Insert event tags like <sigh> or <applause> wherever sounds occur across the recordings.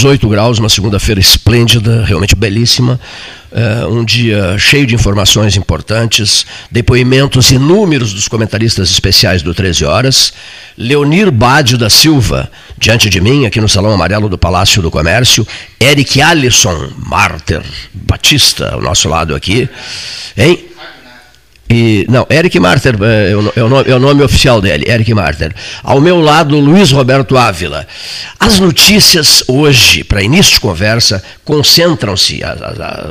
tarde, temperatura de 18 graus, uma segunda-feira esplêndida, realmente belíssima. Uh, um dia cheio de informações importantes, depoimentos inúmeros dos comentaristas especiais do 13 Horas. Leonir Bádio da Silva, diante de mim, aqui no Salão Amarelo do Palácio do Comércio. Eric Alisson Marter Batista, ao nosso lado aqui. Hein? E, não, Eric Marter é, é, o, é, o nome, é, o nome, oficial dele, Eric Marter. Ao meu lado, Luiz Roberto Ávila. As notícias hoje, para início de conversa, concentram-se,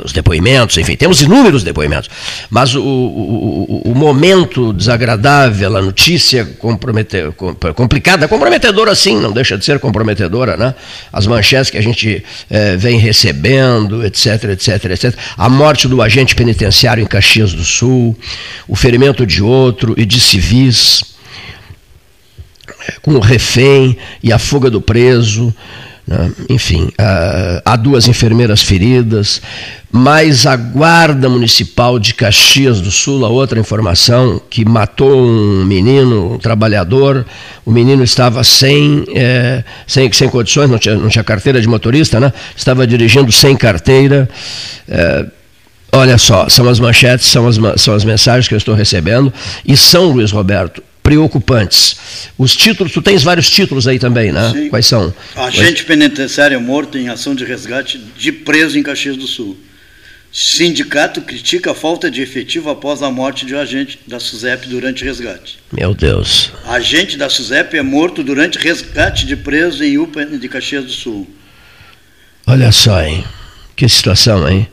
os depoimentos, enfim, temos inúmeros depoimentos, mas o, o, o momento desagradável, a notícia compromete, complicada, comprometedora sim, não deixa de ser comprometedora, né? As manchetes que a gente é, vem recebendo, etc, etc, etc. A morte do agente penitenciário em Caxias do Sul o ferimento de outro e de civis, com o refém e a fuga do preso. Né? Enfim, há duas enfermeiras feridas, mais a Guarda Municipal de Caxias do Sul, a outra informação, que matou um menino, um trabalhador. O menino estava sem, é, sem, sem condições, não tinha, não tinha carteira de motorista, né? estava dirigindo sem carteira. É, Olha só, são as manchetes, são as, são as mensagens que eu estou recebendo e são, Luiz Roberto, preocupantes. Os títulos, tu tens vários títulos aí também, né? Sim. Quais são? Agente penitenciário morto em ação de resgate de preso em Caxias do Sul. Sindicato critica a falta de efetivo após a morte de um agente da SUSEP durante resgate. Meu Deus. Agente da SUSEP é morto durante resgate de preso em UPA de Caxias do Sul. Olha só, hein? Que situação, hein?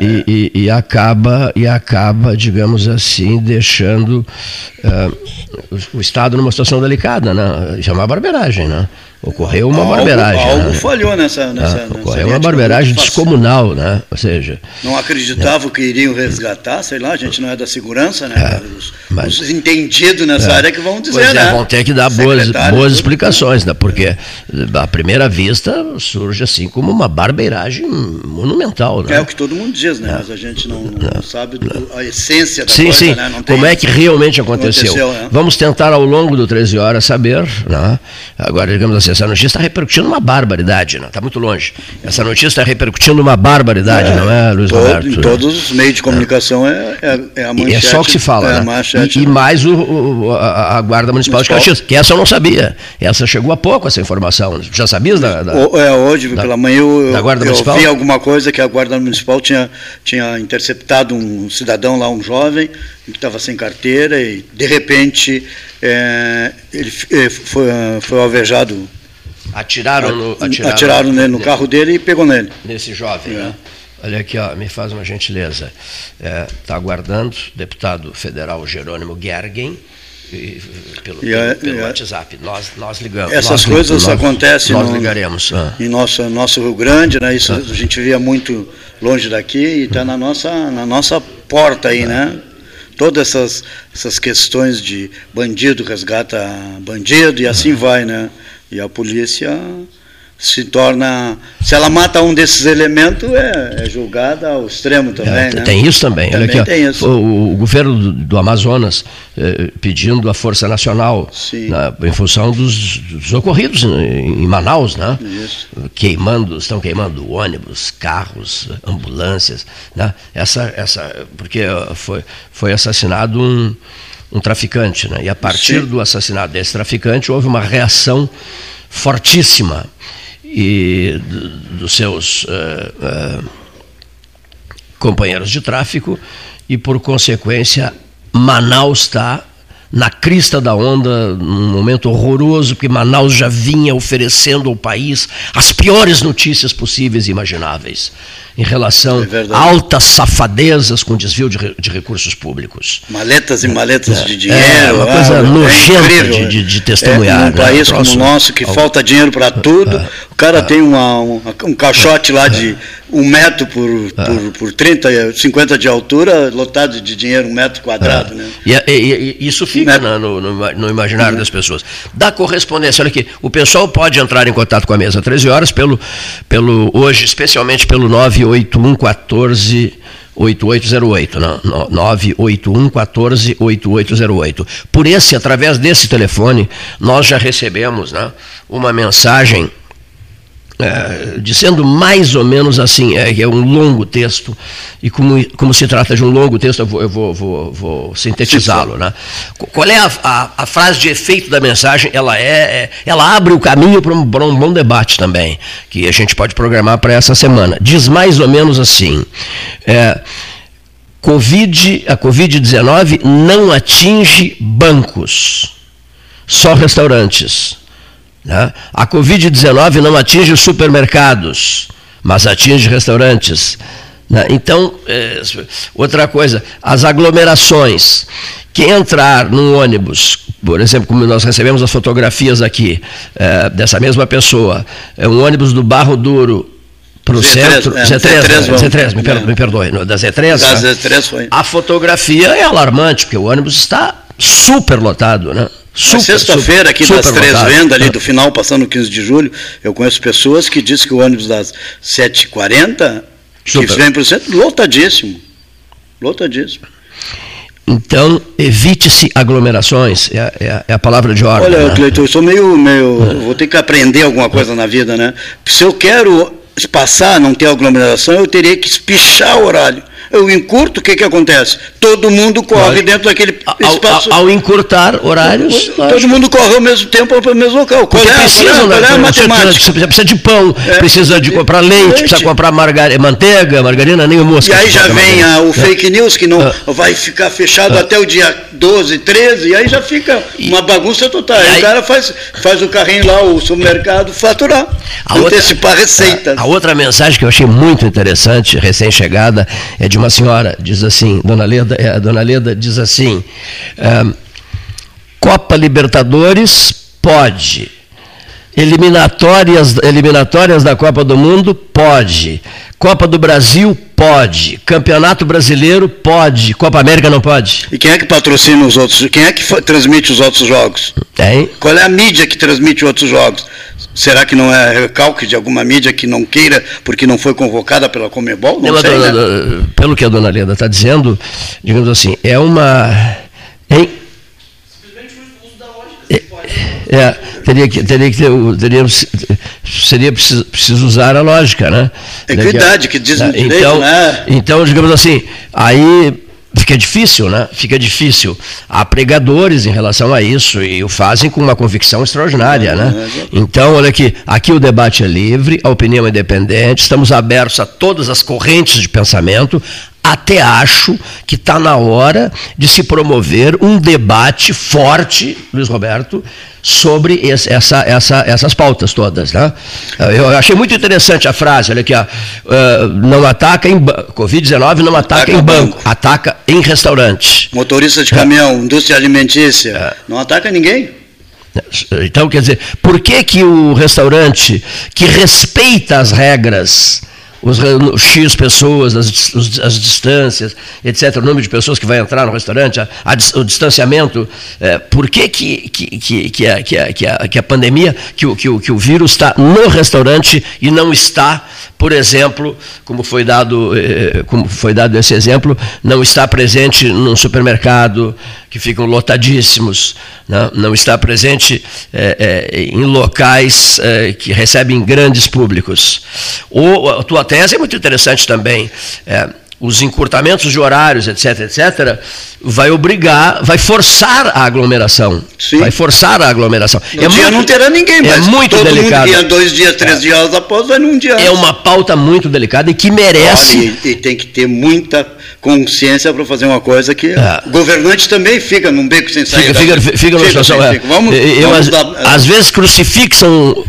E, e, e, acaba, e acaba, digamos assim, deixando uh, o, Estado numa situação delicada, né? Isso é uma barberagem, né? Ocorreu uma algo, barberagem. Algo né? falhou nessa. nessa, ah, ocorreu uma barberagem descomunal, né? Ou seja. Não acreditavam que iriam resgatar, sei lá, a gente não é da segurança, né? É, os, mas, os, entendidos nessa é, área que vão dizer, pois é, né? vão ter que dar boas, boas explicações, né? Porque à primeira vista surge assim como uma barbeiragem monumental, né? É o que todo mundo diz, né? É. Mas a gente não, não sabe do, a essência da sim, coisa, sim. né? Sim, como é que realmente aconteceu. aconteceu né? Vamos tentar ao longo do 13 horas saber, né? Agora, digamos assim, essa notícia está repercutindo uma barbaridade, não? Está muito longe. Essa notícia está repercutindo uma barbaridade, é, não é, Luiz todo, Roberto? Em todos os meios de comunicação é, é, é a manchete. E é só o que se fala, é né? e, e, mais o, o, a, a, Guarda Municipal, Municipal, de Caxias, que essa eu não sabia. Essa chegou há pouco, essa informação. Já sabias da... da é, hoje, da, pela manhã, eu, da Guarda eu, Municipal? vi alguma coisa que a Guarda Municipal tinha, tinha interceptado um cidadão lá, um jovem, que estava sem carteira e, de repente, é, ele foi, foi alvejado Atiraram no, atiraram, atiraram nele, no carro dele e pegou nele. Nesse jovem, é. né? Olha aqui, ó, me faz uma gentileza. Está é, tá aguardando deputado federal Jerônimo Gergen, e, pelo, pelo, WhatsApp. Nós, nós ligamos. Essas nós, coisas nós, acontecem nós no, ligaremos. Ah. em nosso, nosso Rio Grande, né? Isso ah. a gente via muito longe daqui e está na nossa, na nossa porta aí, ah. né? Todas essas, essas questões de bandido resgata bandido e assim vai, né? E a polícia se torna. Se ela mata um desses elementos, é, é julgada ao extremo também. É, né? Tem isso também. também Olha aqui, tem isso. O, o, governo do, do Amazonas eh, pedindo a Força Nacional na, em função dos, dos ocorridos em, em, Manaus, né? Isso. Queimando, estão queimando ônibus, carros, ambulâncias. Né? Essa, essa, porque foi, foi assassinado um um traficante, né? E a partir Sim. do assassinato desse traficante houve uma reação fortíssima e dos seus uh, uh, companheiros de tráfico e por consequência Manaus está na crista da onda, num momento horroroso, porque Manaus já vinha oferecendo ao país as piores notícias possíveis e imagináveis em relação é a altas safadezas com desvio de, de, recursos públicos. Maletas e maletas é, de dinheiro. É uma coisa ah, nojenta é de, de, de, testemunhar. É, num né? país como o nosso, que falta dinheiro para tudo, ah, o cara tem uma, um, um caixote lá de um metro por, ah. por, por 30, 50 de altura, lotado de dinheiro, um metro quadrado. Né? E, e, e, isso fica no, no, no, imaginário uhum. das pessoas. Da correspondência, olha aqui, o pessoal pode entrar em contato com a mesa 13 horas, pelo, pelo, hoje, especialmente pelo 9 981 14 8808, não, 981 14 8808. Por esse, através desse telefone, nós já recebemos né, uma mensagem é, dizendo mais ou menos assim, é, é um longo texto, e como, como se trata de um longo texto, eu vou, eu vou, vou, vou sintetizá-lo. Né? Qual é a, a, a, frase de efeito da mensagem? Ela, é, é ela abre o caminho para um, um bom debate também, que a gente pode programar para essa semana. Diz mais ou menos assim. É, COVID, a Covid-19 não atinge bancos, só restaurantes. Né? A Covid-19 não atinge os supermercados, mas atinge restaurantes. Né? Então, é, outra coisa, as aglomerações. Quem entrar num ônibus, por exemplo, como nós recebemos as fotografias aqui é, dessa mesma pessoa, é um ônibus do Barro Duro para o centro, é, Z3, Z3, Z3 me, perdoe, me perdoe, da Z3, da Z3 foi. a fotografia é alarmante, porque o ônibus está super lotado, né? Sexta-feira, aqui das três lotado. vendas, ali do final, passando 15 de julho, eu conheço pessoas que dizem que o ônibus das 7h40, que vem para o centro, lotadíssimo. Lotadíssimo. Então, evite-se aglomerações, é, é, é, a palavra de ordem. Olha, né? Cleiton, eu sou meio, meio. É. Vou ter que aprender alguma coisa na vida, né? Se eu quero passar, não ter aglomeração, eu teria que espichar o horário eu encurto, o que, que acontece? Todo mundo corre dentro daquele espaço. Ao, ao, encurtar horários. Todo mundo corre ao mesmo tempo para o mesmo local. Qual é, precisam, qual é, qual é a matemática? Você precisa de pão, é, precisa de comprar leite, leite. precisa comprar margar, manteiga, margarina, nem mosca. E aí já vem a, o fake news, que não ah. vai ficar fechado ah. até o dia 12, 13, e aí já fica uma bagunça total. Aí, aí o cara faz, faz o carrinho lá, o supermercado, faturar, a antecipar outra, receitas. A, a outra mensagem que eu achei muito interessante, recém-chegada, é de uma senhora, diz assim, Dona Leda, é, a Dona Leda diz assim, é, Copa Libertadores pode, eliminatórias, eliminatórias da Copa do Mundo pode, Copa do Brasil pode, Campeonato Brasileiro pode, Copa América não pode. E quem é que patrocina os outros? Quem é que transmite os outros jogos? Tem. Qual é a mídia que transmite outros jogos? Será que não é recalque de alguma mídia que não queira porque não foi convocada pela Comebol? Não, sei, né? Pelo que a dona Leda está dizendo, digamos assim, é uma. Hein? É, é, teria que, teria que ter, teria, seria preciso, preciso usar a lógica, né? Equidade, que diz no então, direito, né? Então, digamos assim, aí fica difícil, né? Fica difícil. Há pregadores em relação a isso e o fazem com uma convicção extraordinária, né? Então, olha aqui, aqui o debate é livre, a opinião é independente, estamos abertos a todas as correntes de pensamento, até acho que está na hora de se promover um debate forte, Luiz Roberto, sobre esse, essa, essa, essas pautas todas. Né? Eu achei muito interessante a frase, olha aqui, ó, uh, não ataca em Covid-19 não ataca, ataca em banco, banco, ataca em restaurante. Motorista de caminhão, indústria alimentícia, é. não ataca ninguém. Então, quer dizer, por que, que o restaurante que respeita as regras os, X pessoas, as, as, distâncias, etc., o número de pessoas que vai entrar no restaurante, a, a, o distanciamento. É, por que, que, que, que, a, que, a, que, a, que a pandemia, que o, que, o, que o vírus está no restaurante e não está, por exemplo, como foi dado, eh, como foi dado esse exemplo, não está presente num supermercado, que ficam lotadíssimos, né? não está presente é, é, em locais é, que recebem grandes públicos. O, a tua tese é muito interessante também. os encurtamentos de horários, etc., etc., vai obrigar, vai forçar a aglomeração. Sim. Vai forçar a aglomeração. No é dia muito, não terá ninguém, é mas muito todo delicado. mundo ia dois dias, três é. dias após, vai num dia. É uma pauta muito delicada e que merece. Olha, e, tem que ter muita consciência para fazer uma coisa que é. o governante também fica num beco sem saída. Fica, fica, fica numa situação. É. Vamos, eu, vamos dar, às vezes crucifixam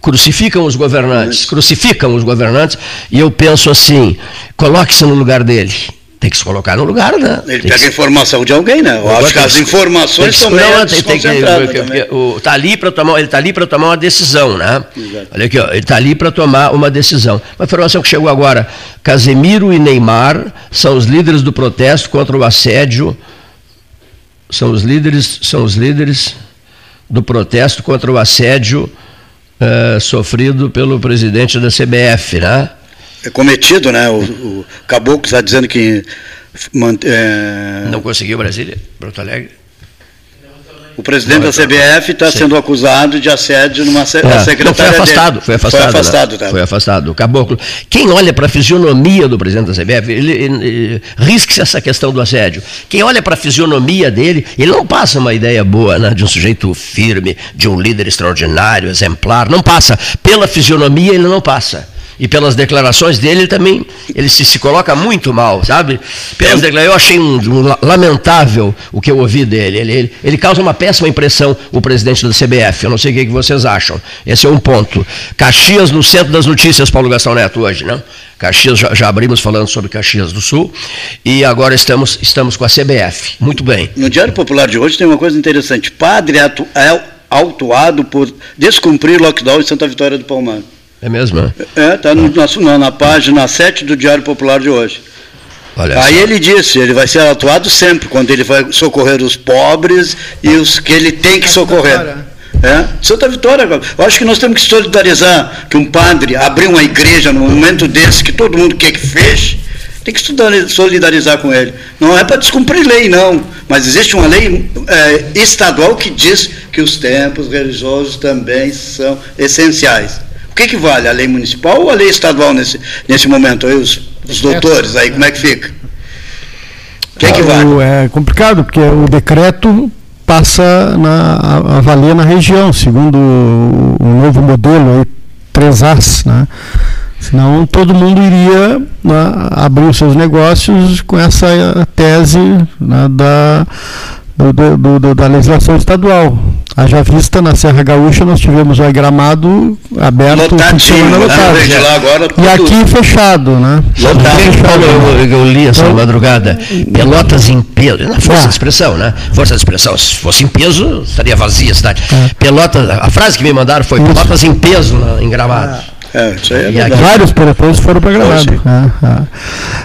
crucificam os governantes, crucificam os governantes, e eu penso assim: coloque-se no lugar dele. Tem que se colocar no lugar, né? Ele tem pega que... informação de alguém, né? Eu acho que as informações são meio tem, tem que, tá ali para tomar, Ele está ali para tomar uma decisão, né? Exato. Olha aqui, ó, ele está ali para tomar uma decisão. Uma informação que chegou agora: Casemiro e Neymar são os líderes do protesto contra o assédio. São os líderes, são os líderes do protesto contra o assédio uh, sofrido pelo presidente da CBF, né? é cometido, né? O, o Caboclo está dizendo que. É... Não conseguiu Brasília, Porto Alegre? O presidente da CBF está sendo acusado de assédio numa se é, secretária não, foi afastado, dele. foi afastado. Foi afastado, né? tá. Foi afastado. O caboclo. Quem olha para a fisionomia do presidente da CBF, ele, ele, ele risque-se essa questão do assédio. Quem olha para a fisionomia dele, ele não passa uma ideia boa né, de um sujeito firme, de um líder extraordinário, exemplar. Não passa. Pela fisionomia, ele não passa e pelas declarações dele, ele também ele se, se coloca muito mal, sabe? Pelas eu achei um, um, lamentável o que eu ouvi dele. Ele, ele, ele, causa uma péssima impressão, o presidente da CBF. Eu não sei o que, que vocês acham. Esse é um ponto. Caxias no centro das notícias, Paulo Gastão Neto, hoje, né? Caxias, já, já, abrimos falando sobre Caxias do Sul, e agora estamos, estamos com a CBF. Muito bem. No Diário Popular de hoje tem uma coisa interessante. Padre é autuado por descumprir lockdown em Santa Vitória do Palmar. É mesmo? É, é tá no, na, na página 7 do Diário Popular de hoje. Olha Aí só. ele disse, ele vai ser atuado sempre, quando ele vai socorrer os pobres e os que ele tem que socorrer. É, Santa Vitória, eu acho que nós temos que solidarizar que um padre abrir uma igreja num momento desse que todo mundo quer que feche, tem que solidarizar com ele. Não é para descumprir lei, não, mas existe uma lei é, estadual que diz que os templos religiosos também são essenciais que, que vale? A lei municipal ou a lei estadual nesse, nesse momento? Aí, os, os doutores, aí como é que fica? O que, que vale? É complicado, porque o decreto passa na, avalia na região, segundo o, o novo modelo, aí, 3As, né? Senão todo mundo iria né, abrir os seus negócios com essa tese né, da, do, do, do, da legislação estadual. Haja vista, na Serra Gaúcha nós tivemos o gramado aberto funcionando né? lotado. Agora, e aqui fechado, né? Lotado. Fechado, eu, eu, li essa então, madrugada. Pelotas em peso. Força é. de expressão, né? Força de expressão. Se fosse em peso, estaria vazia a cidade. É. Pelotas, a frase que me mandaram foi Pelotas em peso em gramado. É. É, isso aí é Vários prefeitos foram programados. É, é.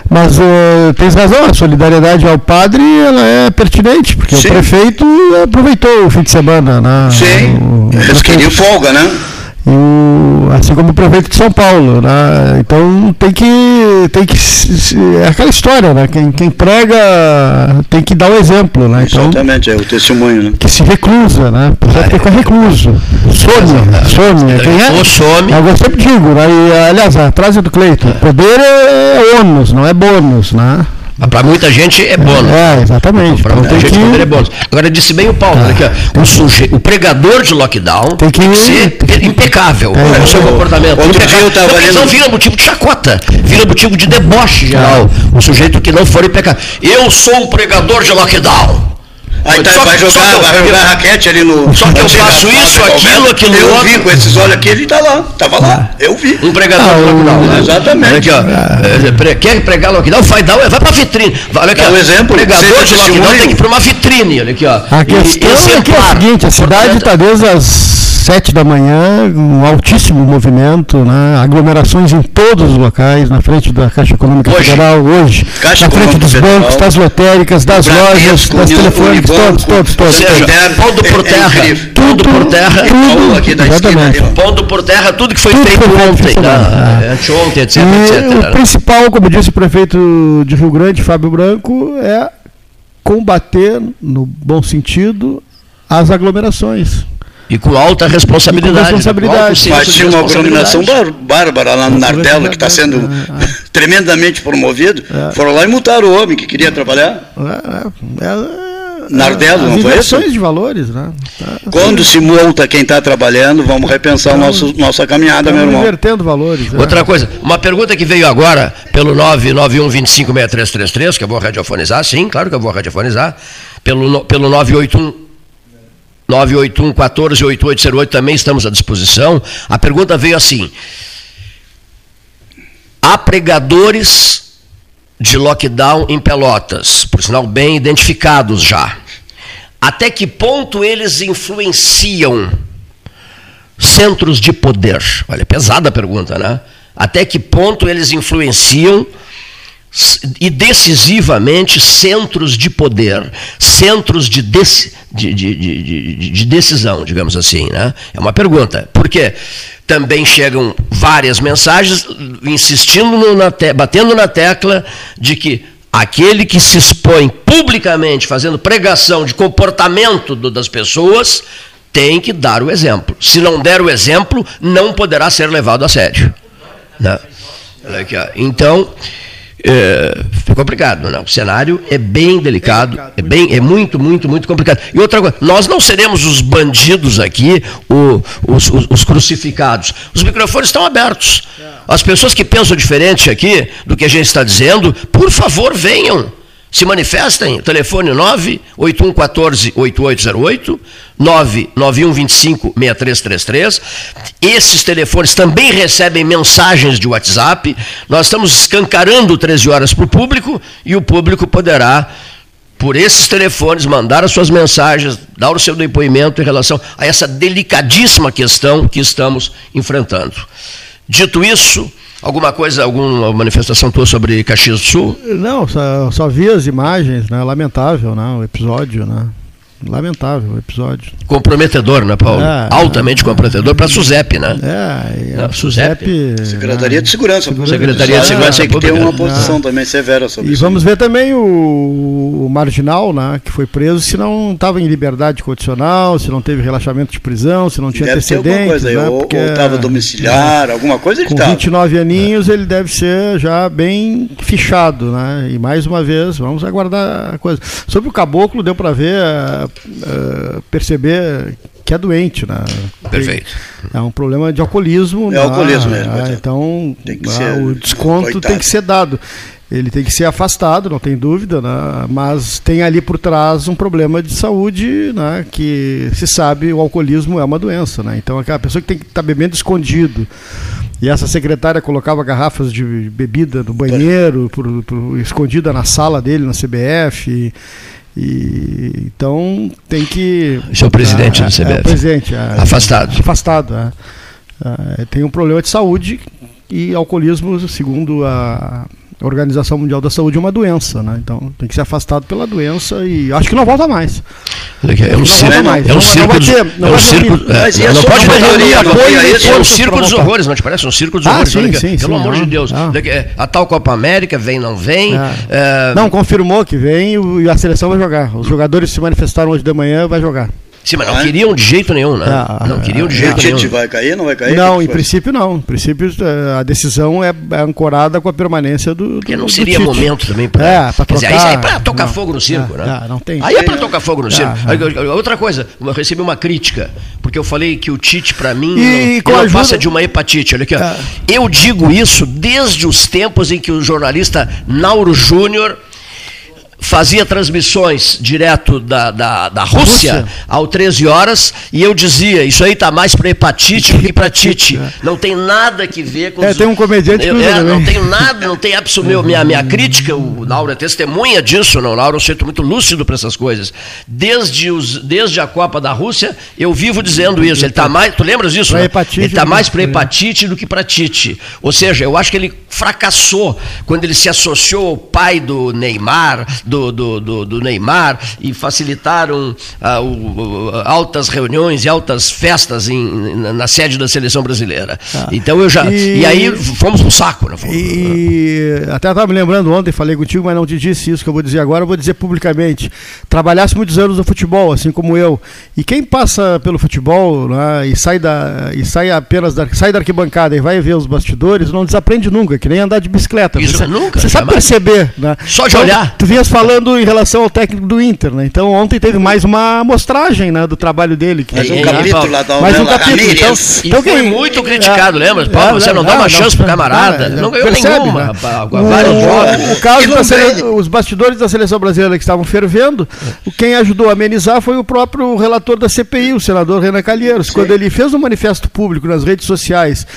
Mas uh, tens razão, a solidariedade ao padre ela é pertinente, porque Sim. o prefeito aproveitou o fim de semana. Né? Sim, eles queriam folga, né? O, assim como o prefeito de São Paulo. Né? Então tem que, tem que. É aquela história, né? Quem, quem prega tem que dar o exemplo. Né? Então, Exatamente, é o testemunho. Né? Que se reclusa, né? O é, fica recluso. Some, some. Quem é? Some. Eu sempre digo, né? e, aliás, a frase do Cleito, poder é ônus, não é bônus. Né? Para muita gente é bônus. É, exatamente. Para muita gente que... é bônus. Agora, disse bem o Paulo, é. aqui, ó, o, suje... o pregador de lockdown tem que, tem que ser impecável é. no seu comportamento. Outro dia eu lendo... Então vira motivo de chacota, vira motivo de deboche geral. O sujeito que não for impecável. Eu sou um pregador de lockdown. Aí tá, vai jogar, vai jogar raquete ali no. Só que eu faço isso, aquilo, aquilo Eu outro. vi com esses olhos aqui, ele tá lá, tava lá, eu vi. Um pregador ah, lockdown. Né? Exatamente. Aqui, ó, é, quer pregar lockdown? Vai, dá, vai pra vitrine. Olha aqui, ó, um exemplo, pregador de lockdown tem que ir pra uma vitrine. Olha aqui, ó. A questão e, é, que é a seguinte, a cidade está desde as sete da manhã, um altíssimo movimento, né? aglomerações em todos os locais, na frente da Caixa Econômica hoje. Federal, hoje, Caixa na frente dos Federal, bancos, das lotéricas, das lojas, das telefônicas, todos, todos, todos. Pondo por terra, é tudo por terra, tudo, aqui da exatamente. Esquina, pondo por terra tudo que foi tudo feito ontem, né? anteontem, etc, etc. O principal, como disse o prefeito de Rio Grande, Fábio Branco, é combater, no bom sentido, as aglomerações. E com alta responsabilidade. Com responsabilidade. Mas tinha uma aglomeração bárbara lá no Nardelo, que está sendo é, é. tremendamente promovido. É. Foram lá e multaram o homem que queria trabalhar. É, é, é Nardelo, não foi isso? de valores, né? Tá, Quando se multa quem está trabalhando, vamos repensar então, nosso, nossa caminhada, meu irmão. invertendo valores. Outra coisa, uma pergunta que veio agora pelo 991 256333, que eu vou radiofonizar, sim, claro que eu vou radiofonizar, pelo, pelo 981 981 14 8808 também estamos à disposição. A pergunta veio assim: há pregadores de lockdown em Pelotas, por sinal bem identificados já. Até que ponto eles influenciam centros de poder? Olha, pesada a pergunta, né? Até que ponto eles influenciam e decisivamente centros de poder, centros de, de, de, de, de, decisão, digamos assim. Né? É uma pergunta. Por quê? Também chegam várias mensagens insistindo, na te, batendo na tecla de que aquele que se expõe publicamente fazendo pregação de comportamento do, das pessoas tem que dar o exemplo. Se não der o exemplo, não poderá ser levado a sério. Né? Então, é, complicado, né? O cenário é bem delicado, é bem, é muito, muito, muito complicado. E outra coisa, nós não seremos os bandidos aqui, o, os, os, os, crucificados. Os microfones estão abertos. As pessoas que pensam diferente aqui do que a gente está dizendo, por favor, venham se manifestem, telefone 98114-8808, 99125-6333. Esses telefones também recebem mensagens de WhatsApp. Nós estamos escancarando 13 horas para o público e o público poderá, por esses telefones, mandar as suas mensagens, dar o seu depoimento em relação a essa delicadíssima questão que estamos enfrentando. Dito isso, Alguma coisa, alguma manifestação tua sobre Caxias do Sul? Não, só, só vi as imagens, né? Lamentável, né? O episódio, né? Lamentável o episódio. Comprometedor, né, Paulo? É, Altamente é, comprometedor para a SUSEP, né? É, a SUSEP. Secretaria de Segurança. Secretaria de Segurança tem que ter uma posição também severa sobre e isso. E vamos ver também o, o, marginal, né, que foi preso, se não estava em liberdade condicional, se não teve relaxamento de prisão, se não tinha deve antecedentes. coisa aí, né, ou estava domiciliar, alguma coisa ele Com tava. 29 aninhos, ele deve ser já bem fichado, né? E mais uma vez, vamos aguardar a coisa. Sobre o caboclo, deu para ver uh, perceber que é doente, né? Perfeito. É um problema de alcoolismo. É alcoolismo mesmo. Ah, então, ah, o desconto coitado. tem que ser dado. Ele tem que ser afastado, não tem dúvida, né? mas tem ali por trás um problema de saúde, né? que se sabe o alcoolismo é uma doença. Né? Então, aquela pessoa que tem que estar tá bebendo escondido, e essa secretária colocava garrafas de bebida no banheiro, por, por, escondida na sala dele, na CBF. E, e, então tem que. Esse é presidente a, do CBF. É, o presidente. A, afastado. Afastado. A, tem um problema de saúde e alcoolismo, segundo a Organização Mundial da Saúde é uma doença, né? Então tem que ser afastado pela doença e acho que não volta mais. É um circo, mais. É um circo, não, é um circo, é, não pode mais é um circo dos horrores, não te parece um circo dos ah, horrores? Sim, sim, pelo sim, amor de Deus, ah. a tal Copa América vem não vem? É. Não confirmou que vem e a seleção vai jogar. Os jogadores se manifestaram hoje de manhã, vai jogar. Sim, mas não queriam de jeito nenhum, né? Ah, não queriam de jeito nenhum. vai cair, não vai cair? Não, em princípio não. Em princípio eh, a decisão é, é ancorada com a permanência do. do Porque não seria momento também para. É, para trocar. Dizer, aí é para tocar não, fogo no circo, é, né? É, não tem. Aí é para tocar fogo no circo. Outra coisa, eu recebi uma crítica, porque eu falei que o Tite, para mim, e, não, não passa de uma hepatite. Olha aqui, ó. É. Eu digo isso desde os tempos em que o jornalista Nauro Júnior fazia transmissões direto da, da, da Rússia, Rússia, ao 13 horas e eu dizia, isso aí está mais para hepatite do que para tite. <laughs> É. Não tem nada que ver com... É, os... tem um comediante eu, é, Não tem nada, não tem absolutamente... Minha, minha crítica, o Lauro é testemunha disso, não, Lauro é um jeito muito lúcido para essas coisas. Desde, os, desde a Copa da Rússia, eu vivo dizendo isso. Ele está mais... Tu lembras disso? Né? Ele está mais para hepatite do que para tite. Ou seja, eu acho que ele fracassou quando ele se associou ao pai do Neymar, do, do, do, do Neymar e facilitaram ah, o, altas reuniões e altas festas em, na, sede da seleção brasileira. Ah. Então eu já. E, e aí fomos pro saco, né? E até estava me lembrando ontem, falei contigo, mas não te disse isso que eu vou dizer agora, eu vou dizer publicamente. Trabalhasse muitos anos no futebol, assim como eu. E quem passa pelo futebol né, e sai da. e sai apenas da, sai da arquibancada e vai ver os bastidores, não desaprende nunca, que nem andar de bicicleta. Isso você, nunca. Você sabe perceber. Né? Só de então, olhar. Tu vinhas falando em relação ao técnico do Inter, né? Então ontem teve mais uma amostragem né, do trabalho dele. Que mais um capítulo lá da Mais um capítulo. Então, então, foi muito criticado, é, lembra? Paulo, é, você não, dá uma chance pro camarada. não ganhou percebe, nenhuma. Né? vários jogos. O caso da sele... os bastidores da seleção brasileira que estavam fervendo, quem ajudou a amenizar foi o próprio relator da CPI, o senador Renan Calheiros, Sim. quando ele fez um manifesto público nas redes sociais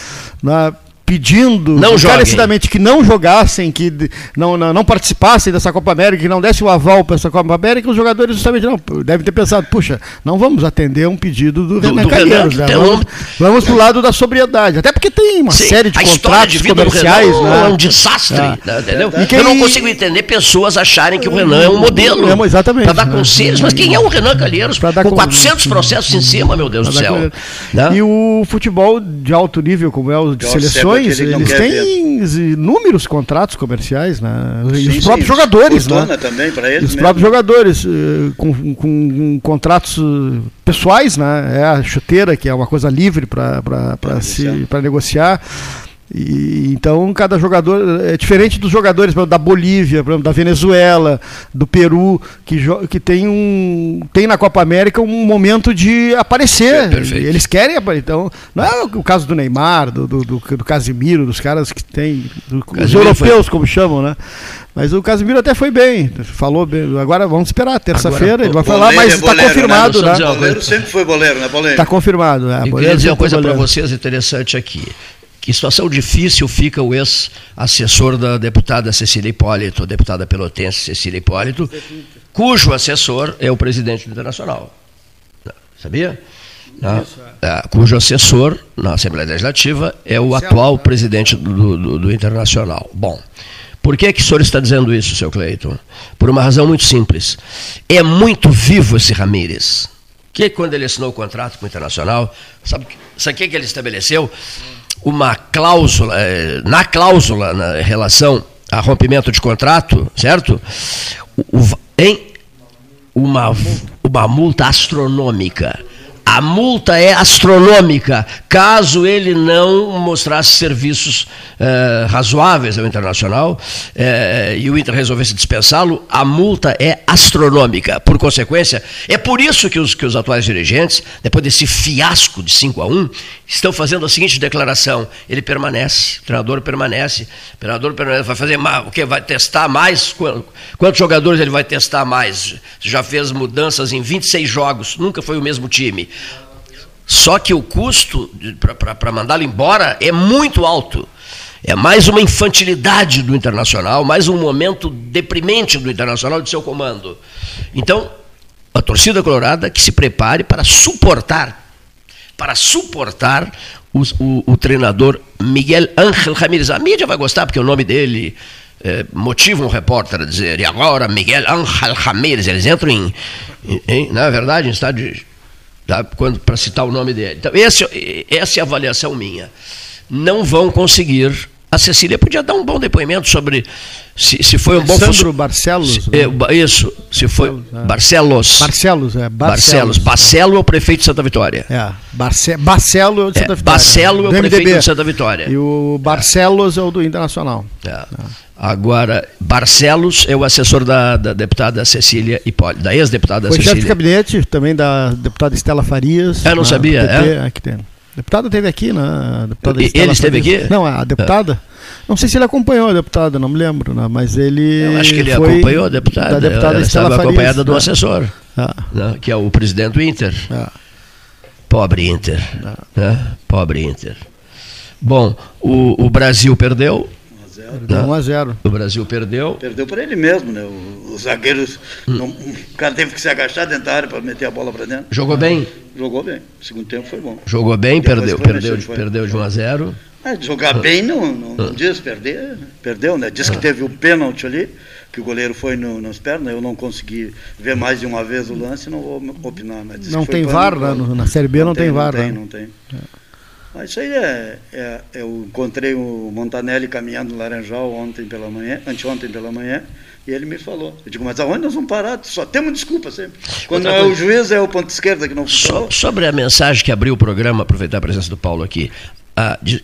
na pedindo não encarecidamente que não jogassem, que não, não, não, participassem dessa Copa América, que não desse o aval para essa Copa América, os jogadores justamente não devem ter pensado, puxa, não vamos atender um pedido do, do Renan do Calheiros, né? vamos, vamos para o lado da sobriedade, até porque tem uma Sim, série de contratos de comerciais, né? é um desastre, é. né? entendeu? Quem... Eu não consigo entender pessoas acharem que o Renan é um modelo é, exatamente, para dar né? conselhos, mas quem é o Renan Calheiros com 400 processos em cima, meu Deus do céu? Né? E o futebol de alto nível, como é o de seleções milhões, eles têm ver. inúmeros contratos comerciais, né? E sim, os próprios sim, jogadores, né? também para eles. Os mesmo. próprios jogadores eh, com, com, com, contratos eh, pessoais, né? É a chuteira que é uma coisa livre para para negociar. E, então, cada jogador é diferente dos jogadores exemplo, da Bolívia, exemplo, da Venezuela, do Peru, que, que tem, um, tem na Copa América um momento de aparecer. É, Eles querem aparecer. Então, não é o caso do Neymar, do, do, do, do Casimiro, dos caras que tem. Do, os europeus, foi... como chamam, né? Mas o Casimiro até foi bem, falou bem. Agora vamos esperar, terça-feira ele vai falar, mas está é confirmado, né? né? O boleiro sempre foi boleiro, né, Está confirmado. É, Eu queria dizer uma coisa para vocês interessante aqui. Que situação difícil fica o ex-assessor da deputada Cecília Hipólito, deputada pelotense Cecília Hipólito, cujo assessor é o presidente do Internacional. Sabia? É, cujo assessor na Assembleia Legislativa é o atual presidente do, do, do Internacional. Bom, por que, que o senhor está dizendo isso, seu Cleiton? Por uma razão muito simples. É muito vivo esse Ramírez. Que quando ele assinou o contrato com o Internacional, sabe, sabe o que, que ele estabeleceu? uma cláusula, eh, na cláusula na relação a rompimento de contrato, certo? O, em uma, uma multa astronômica a multa é astronômica caso ele não mostrasse serviços eh, razoáveis ao Internacional eh, e o Inter resolvesse dispensá-lo, a multa é astronômica. Por consequência, é por isso que os, que os atuais dirigentes, depois desse fiasco de 5 a 1, estão fazendo a seguinte declaração: ele permanece, o treinador permanece, o treinador permanece, vai fazer o que? Vai testar mais? Quantos jogadores ele vai testar mais? Já fez mudanças em 26 jogos, nunca foi o mesmo time. Só que o custo para mandá-lo embora é muito alto. É mais uma infantilidade do Internacional, mais um momento deprimente do Internacional de seu comando. Então, a torcida colorada que se prepare para suportar, para suportar o, o, o treinador Miguel Ángel Ramírez. A mídia vai gostar porque o nome dele é, motiva um repórter a dizer, e agora Miguel Ángel Ramírez, eles entram em, em, em na verdade, em estado de tá? para citar o nome dele. Então, esse, essa é a avaliação minha. Não vão conseguir. A Cecília podia dar um bom depoimento sobre se, se foi um bom Sandro Barcelos. Né? é, isso, se foi é. Barcelos. Barcelos, é. Barcelos. Barcelo é o prefeito de Santa Vitória. É. Barce, Barcelo é o de Santa é, Vitória. Barcelo é o prefeito de Santa Vitória. E o Barcelos é, é o do Internacional. É. Agora, Barcelos é o assessor da, da deputada Cecília Hipólito, da ex-deputada Cecília. Foi chefe de gabinete também da deputada Estela Farias. Eu não sabia, PT, é? Aqui tem. Deputada esteve aqui, né? deputada e, ele esteve aqui? Não, a deputada. Não sei se ele acompanhou a deputada, não me lembro, né? mas ele. Eu acho que ele acompanhou a deputada. Da deputada Ela Estela estava Farias, acompanhada do né? assessor, ah. né? que é o presidente do Inter. Ah. Pobre Inter. Ah. Né? Pobre Inter. Bom, o, o Brasil perdeu, 1 a 0 O Brasil perdeu. Perdeu por ele mesmo, né? Os zagueiros. Hum. Não, o cara teve que se agachar dentro da área para meter a bola para dentro. Jogou bem? Jogou bem. O segundo tempo foi bom. Jogou bem, perdeu, perdeu, de, perdeu de 1 a 0 ah, Jogar ah. bem não, não, não, diz perder, perdeu, né? Diz que ah. teve um pênalti ali, que o goleiro foi no, nas pernas, eu não consegui ver mais de uma vez o lance, não vou opinar. Mas não tem VAR, né? na Série B não, não tem, tem VAR. Não tem, né? não tem. É. Mas isso aí é, é, Eu encontrei o Montanelli caminhando no Laranjal ontem pela manhã, anteontem pela manhã, e ele me falou. Eu digo, mas aonde nós vamos parar? Só temos desculpa sempre. Quando Outra é coisa, o juiz, é o ponto esquerda que não. So, sobre a mensagem que abriu o programa, aproveitar a presença do Paulo aqui,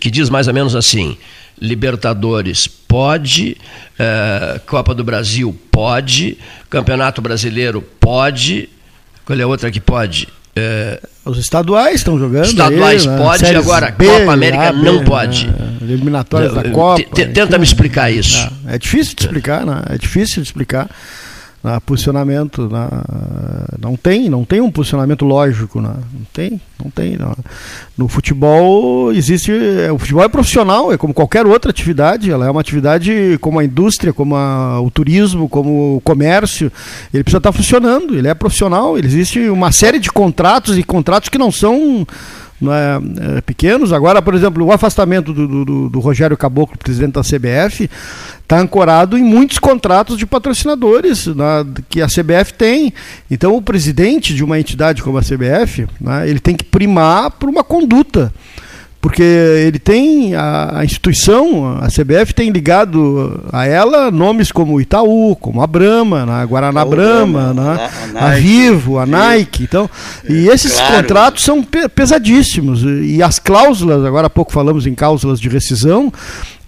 que diz mais ou menos assim: Libertadores pode, eh, Copa do Brasil pode, Campeonato Brasileiro pode. Qual é a outra que pode? É, Os estaduais estão jogando. Estaduais aí, né? pode, né? agora B, Copa América B, não pode. Né? Eliminatórias da Copa. Tenta me explicar isso. É, é difícil de explicar, né? É difícil de explicar na posicionamento na, não tem não tem um posicionamento lógico na, não tem não tem não. no futebol existe é, o futebol é profissional é como qualquer outra atividade ela é uma atividade como a indústria como a, o turismo como o comércio ele precisa estar funcionando ele é profissional existe uma série de contratos e contratos que não são é, é, pequenos. Agora, por exemplo, o afastamento do, do, do Rogério Caboclo, presidente da CBF, está ancorado em muitos contratos de patrocinadores né, que a CBF tem. Então, o presidente de uma entidade como a CBF, né, ele tem que primar por uma conduta porque ele tem a, a, instituição, a CBF tem ligado a ela nomes como Itaú, como a Brahma, né, a Guaraná Itaú, Brahma, né, a, a, Vivo, a Nike, então, e é, esses claro. contratos são pesadíssimos. E as cláusulas, agora há pouco falamos em cláusulas de rescisão,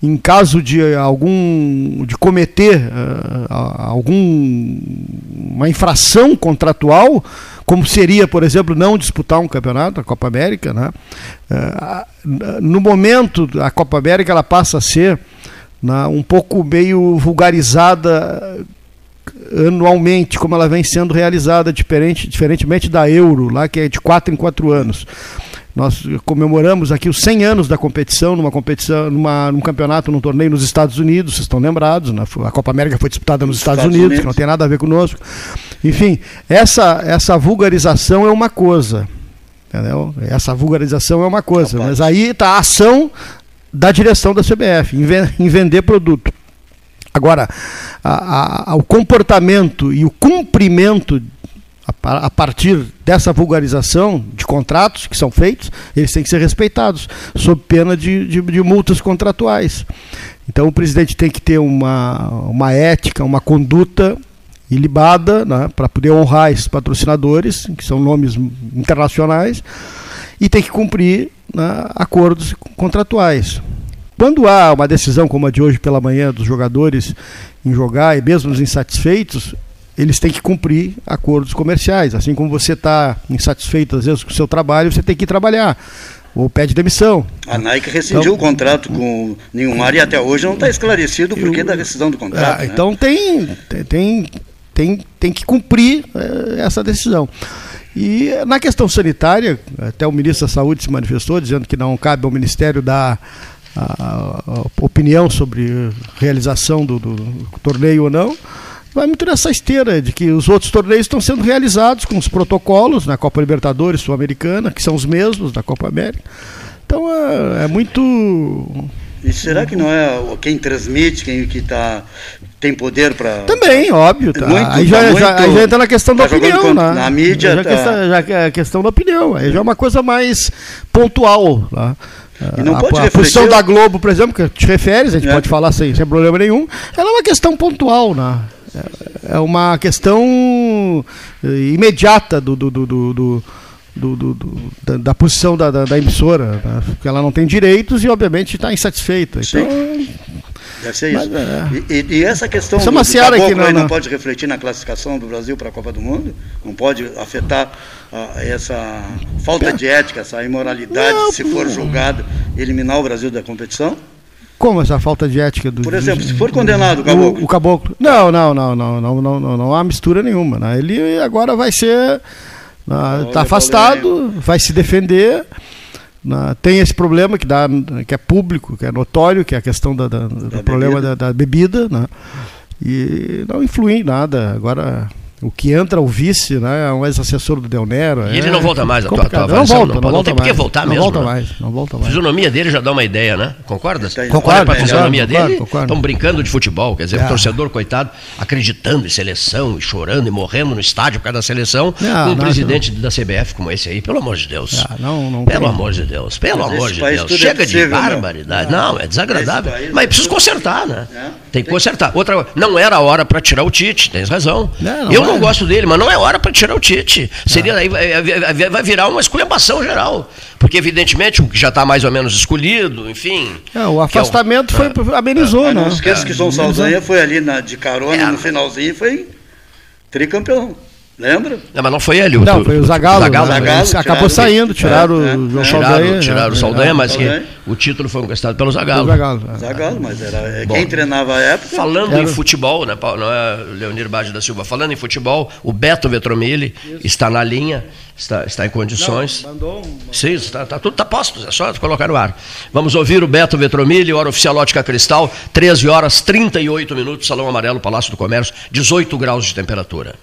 em caso de algum de cometer uh, algum uma infração contratual como seria, por exemplo, não disputar um campeonato, a Copa América, né? Uh, no momento a Copa América ela passa a ser né, um pouco meio vulgarizada anualmente, como ela vem sendo realizada, diferente, diferentemente da Euro, lá que é de quatro em quatro anos. Nós comemoramos aqui os 100 anos da competição, numa competição, numa, num campeonato, num torneio nos Estados Unidos, vocês estão lembrados, né? a Copa América foi disputada nos Estados, Estados Unidos, Unidos, que não tem nada a ver conosco. Enfim, essa, essa vulgarização é uma coisa. Entendeu? Essa vulgarização é uma coisa. Mas aí está a ação da direção da CBF, em, em vender produto. Agora, a, a, o comportamento e o cumprimento a partir dessa vulgarização de contratos que são feitos, eles têm que ser respeitados, sob pena de, de, de, multas contratuais. Então o presidente tem que ter uma, uma ética, uma conduta ilibada né, para poder honrar esses patrocinadores, que são nomes internacionais, e tem que cumprir né, acordos contratuais. Quando há uma decisão como a de hoje pela manhã dos jogadores em jogar e mesmo os insatisfeitos, eles têm que cumprir acordos comerciais. Assim como você está insatisfeito, às vezes, com o seu trabalho, você tem que trabalhar. Ou pede demissão. A Nike rescindiu então, o contrato com Neymar e até hoje não está esclarecido o porquê da rescisão do contrato. É, né? Então tem, tem, tem, tem que cumprir é, essa decisão. E na questão sanitária, até o ministro da Saúde se manifestou dizendo que não cabe ao Ministério dar a, a opinião sobre realização do, do torneio ou não vai muito nessa esteira de que os outros torneios estão sendo realizados com os protocolos na Copa Libertadores Sul-Americana, que são os mesmos da Copa América. Então é, é muito. E será que não é quem transmite, quem que tá, tem poder para. Também, óbvio. Tá. Muito, aí, já, tá já, aí já entra na questão tá da opinião. Na, né? na mídia. Já, tá... questão, já é a questão da opinião. Aí já é uma coisa mais pontual. Tá? E não a, pode a posição da Globo, por exemplo, que te refere, a gente é. pode falar sem, sem problema nenhum, ela é uma questão pontual, né? É, é uma questão eh, imediata do, do, do, do do, do, do, da, da, posição da, da, da emissora, né? porque ela não tem direitos e, obviamente, está insatisfeita. Então, Deve ser isso. Mas, é. e, e, essa questão Essa é do, do caboclo que não, não, pode refletir na classificação do Brasil para a Copa do Mundo? Não pode afetar uh, essa falta de ética, essa imoralidade, não, se for julgado, eliminar o Brasil da competição? Como essa falta de ética do Por exemplo, se for condenado o caboclo. O, caboclo. Não, não, não, não, não, não, não, não há mistura nenhuma. Né? Ele agora vai ser. Está afastado, vai se defender. Né? Tem esse problema que, dá, que é público, que é notório, que é a questão da, da, do da problema bebida. Da, da, bebida. Né? E não influi em nada. Agora o que entra o vice, né, é um ex-assessor do Del Nero. E ele é não volta mais a tua, tua não volta, não, não, volta tem por que voltar não mesmo. Volta né? mais, não volta mais. A fisionomia dele já dá uma ideia, né? Concorda? Concordo. Para a fisionomia concordo, dele, estão brincando de futebol. Quer dizer, é. o torcedor, coitado, acreditando em seleção, e chorando e morrendo no estádio por causa da seleção, com um presidente da CBF como esse aí, pelo amor de Deus. É, não, não pelo amor de Deus, pelo amor de Deus. É Chega de barbaridade. Não, é desagradável. Mas é precisa consertar, né? Tem que consertar. Outra, não era a hora para tirar o Tite, tens razão. Eu não gosto dele, mas não é hora para tirar o Tite. Seria, aí vai, vai virar uma esculhambação geral. Porque, evidentemente, o que já está mais ou menos escolhido, enfim. É, o afastamento é o, foi, é, amenizou, é, né? Não esqueça que João Saldanha foi ali na, de carona é. no finalzinho e foi tricampeão. Lembra? Não, mas não foi ele. O, não, foi o Zagallo. Zagallo, né? Zagallo acabou saindo, tiraram é, o João Saldanha. Tiraram o Saldanha, mas que o título foi conquistado pelo Zagallo. Zagallo, é. Zagallo mas era é, Bom, quem treinava a época. Falando era... em futebol, né, não é Leonir Bade da Silva, falando em futebol, o Beto Vetromilli está na linha, está, está em condições. Não, mandou, mandou. Sim, está, está tudo está posto, é só colocar no ar. Vamos ouvir o Beto Vetromilli, hora oficial Ótica Cristal, 13 horas 38 minutos, Salão Amarelo, Palácio do Comércio, 18 graus de temperatura.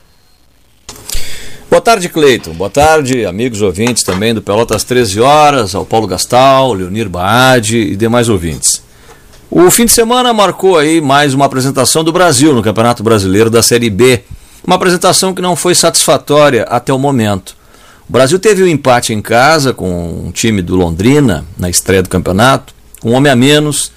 Boa tarde, Cleiton. Boa tarde, amigos ouvintes também do Pelotas 13 Horas, ao Paulo Gastal, Leonir Baade e demais ouvintes. O fim de semana marcou aí mais uma apresentação do Brasil no Campeonato Brasileiro da Série B. Uma apresentação que não foi satisfatória até o momento. O Brasil teve um empate em casa com um time do Londrina na estreia do campeonato, com um homem a menos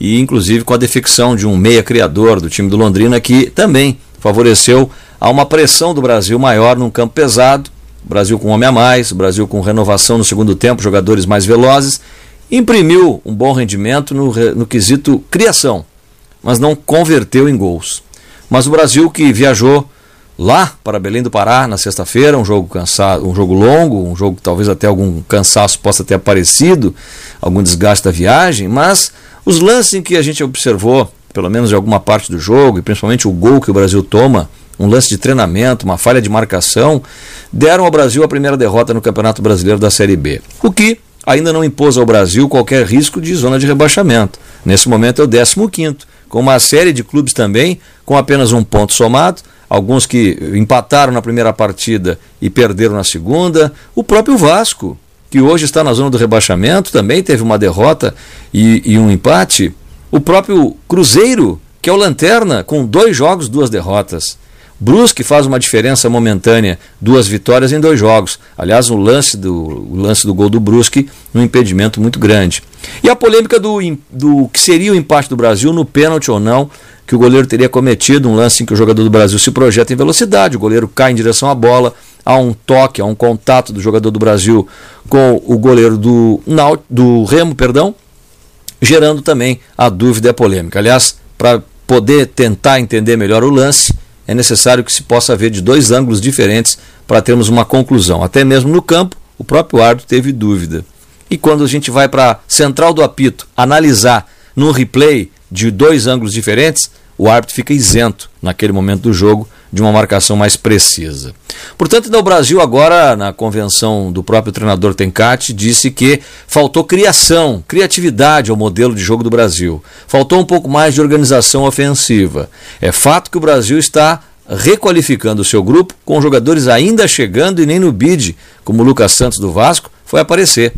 e inclusive com a defecção de um meia criador do time do Londrina que também favoreceu a uma pressão do Brasil maior num campo pesado. O Brasil com homem a mais, o Brasil com renovação no segundo tempo, jogadores mais velozes, imprimiu um bom rendimento no, no quesito criação, mas não converteu em gols. Mas o Brasil que viajou lá para Belém do Pará na sexta-feira, um jogo cansado, um jogo longo, um jogo que talvez até algum cansaço possa ter aparecido, algum desgaste da viagem, mas os lances em que a gente observou, pelo menos de alguma parte do jogo, e principalmente o gol que o Brasil toma, um lance de treinamento, uma falha de marcação, deram ao Brasil a primeira derrota no Campeonato Brasileiro da Série B. O que ainda não impôs ao Brasil qualquer risco de zona de rebaixamento. Nesse momento é o 15, com uma série de clubes também com apenas um ponto somado, alguns que empataram na primeira partida e perderam na segunda. O próprio Vasco, que hoje está na zona do rebaixamento, também teve uma derrota e, e um empate. O próprio Cruzeiro, que é o Lanterna, com dois jogos, duas derrotas. Brusque faz uma diferença momentânea, duas vitórias em dois jogos. Aliás, o lance do, o lance do gol do Brusque, um impedimento muito grande. E a polêmica do, do que seria o empate do Brasil no pênalti ou não, que o goleiro teria cometido, um lance em que o jogador do Brasil se projeta em velocidade, o goleiro cai em direção à bola, há um toque, há um contato do jogador do Brasil com o goleiro do, do Remo, perdão, gerando também a dúvida e a polêmica. Aliás, para poder tentar entender melhor o lance, é necessário que se possa ver de dois ângulos diferentes para termos uma conclusão. Até mesmo no campo, o próprio árbitro teve dúvida. E quando a gente vai para a central do apito analisar no replay de dois ângulos diferentes, o árbitro fica isento naquele momento do jogo de uma marcação mais precisa. Portanto, no Brasil agora, na convenção do próprio treinador Tencati, disse que faltou criação, criatividade ao modelo de jogo do Brasil. Faltou um pouco mais de organização ofensiva. É fato que o Brasil está requalificando o seu grupo com jogadores ainda chegando e nem no bid, como o Lucas Santos do Vasco, foi aparecer.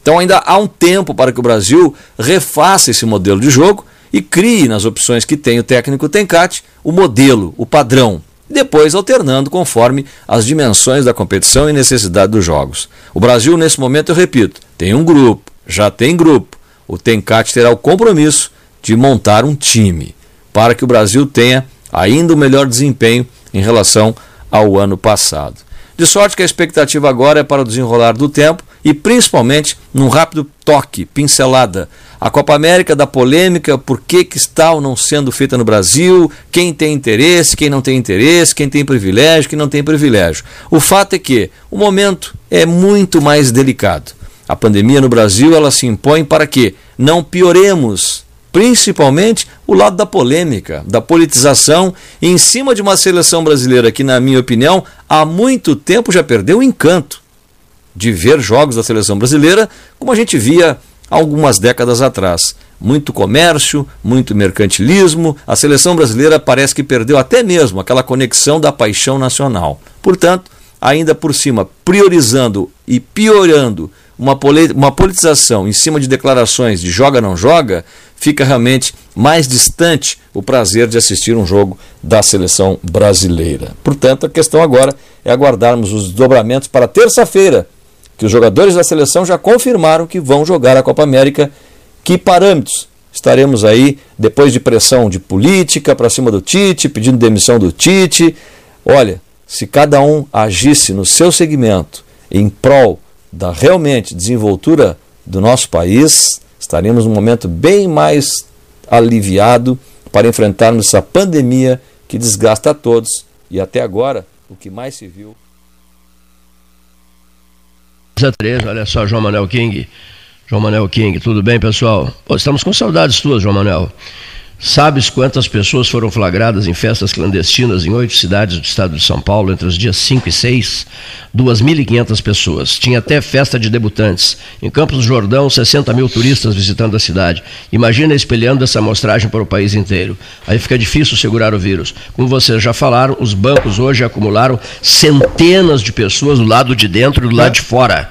Então ainda há um tempo para que o Brasil refaça esse modelo de jogo e crie nas opções que tem o técnico Tencati o modelo, o padrão, depois alternando conforme as dimensões da competição e necessidade dos jogos. O Brasil, nesse momento, eu repito, tem um grupo, já tem grupo. O Tencati terá o compromisso de montar um time para que o Brasil tenha ainda o melhor desempenho em relação ao ano passado. De sorte que a expectativa agora é para o desenrolar do tempo e principalmente num rápido toque, pincelada a Copa América da polêmica, por que, que está ou não sendo feita no Brasil, quem tem interesse, quem não tem interesse, quem tem privilégio, quem não tem privilégio. O fato é que o momento é muito mais delicado. A pandemia no Brasil ela se impõe para que não pioremos, principalmente o lado da polêmica, da politização, em cima de uma seleção brasileira que, na minha opinião, há muito tempo já perdeu o encanto de ver jogos da seleção brasileira como a gente via algumas décadas atrás. Muito comércio, muito mercantilismo, a seleção brasileira parece que perdeu até mesmo aquela conexão da paixão nacional. Portanto, ainda por cima, priorizando e piorando uma, uma politização em cima de declarações de joga não joga, fica realmente mais distante o prazer de assistir um jogo da seleção brasileira. Portanto, a questão agora é aguardarmos os dobramentos para terça-feira, que os jogadores da seleção já confirmaram que vão jogar a Copa América. Que parâmetros? Estaremos aí depois de pressão de política para cima do Tite, pedindo demissão do Tite. Olha, se cada um agisse no seu segmento em prol da realmente desenvoltura do nosso país, estaremos num momento bem mais aliviado para enfrentarmos essa pandemia que desgasta a todos e até agora o que mais se viu a 3, olha só, João Manuel King. João Manuel King, tudo bem, pessoal? Pô, estamos com saudades tuas, João Manuel. Sabes quantas pessoas foram flagradas em festas clandestinas em oito cidades do estado de São Paulo entre os dias 5 e 6? 2.500 pessoas. Tinha até festa de debutantes. Em Campos do Jordão, 60 mil turistas visitando a cidade. Imagina espelhando essa amostragem para o país inteiro. Aí fica difícil segurar o vírus. Como vocês já falaram, os bancos hoje acumularam centenas de pessoas do lado de dentro e do lado de fora.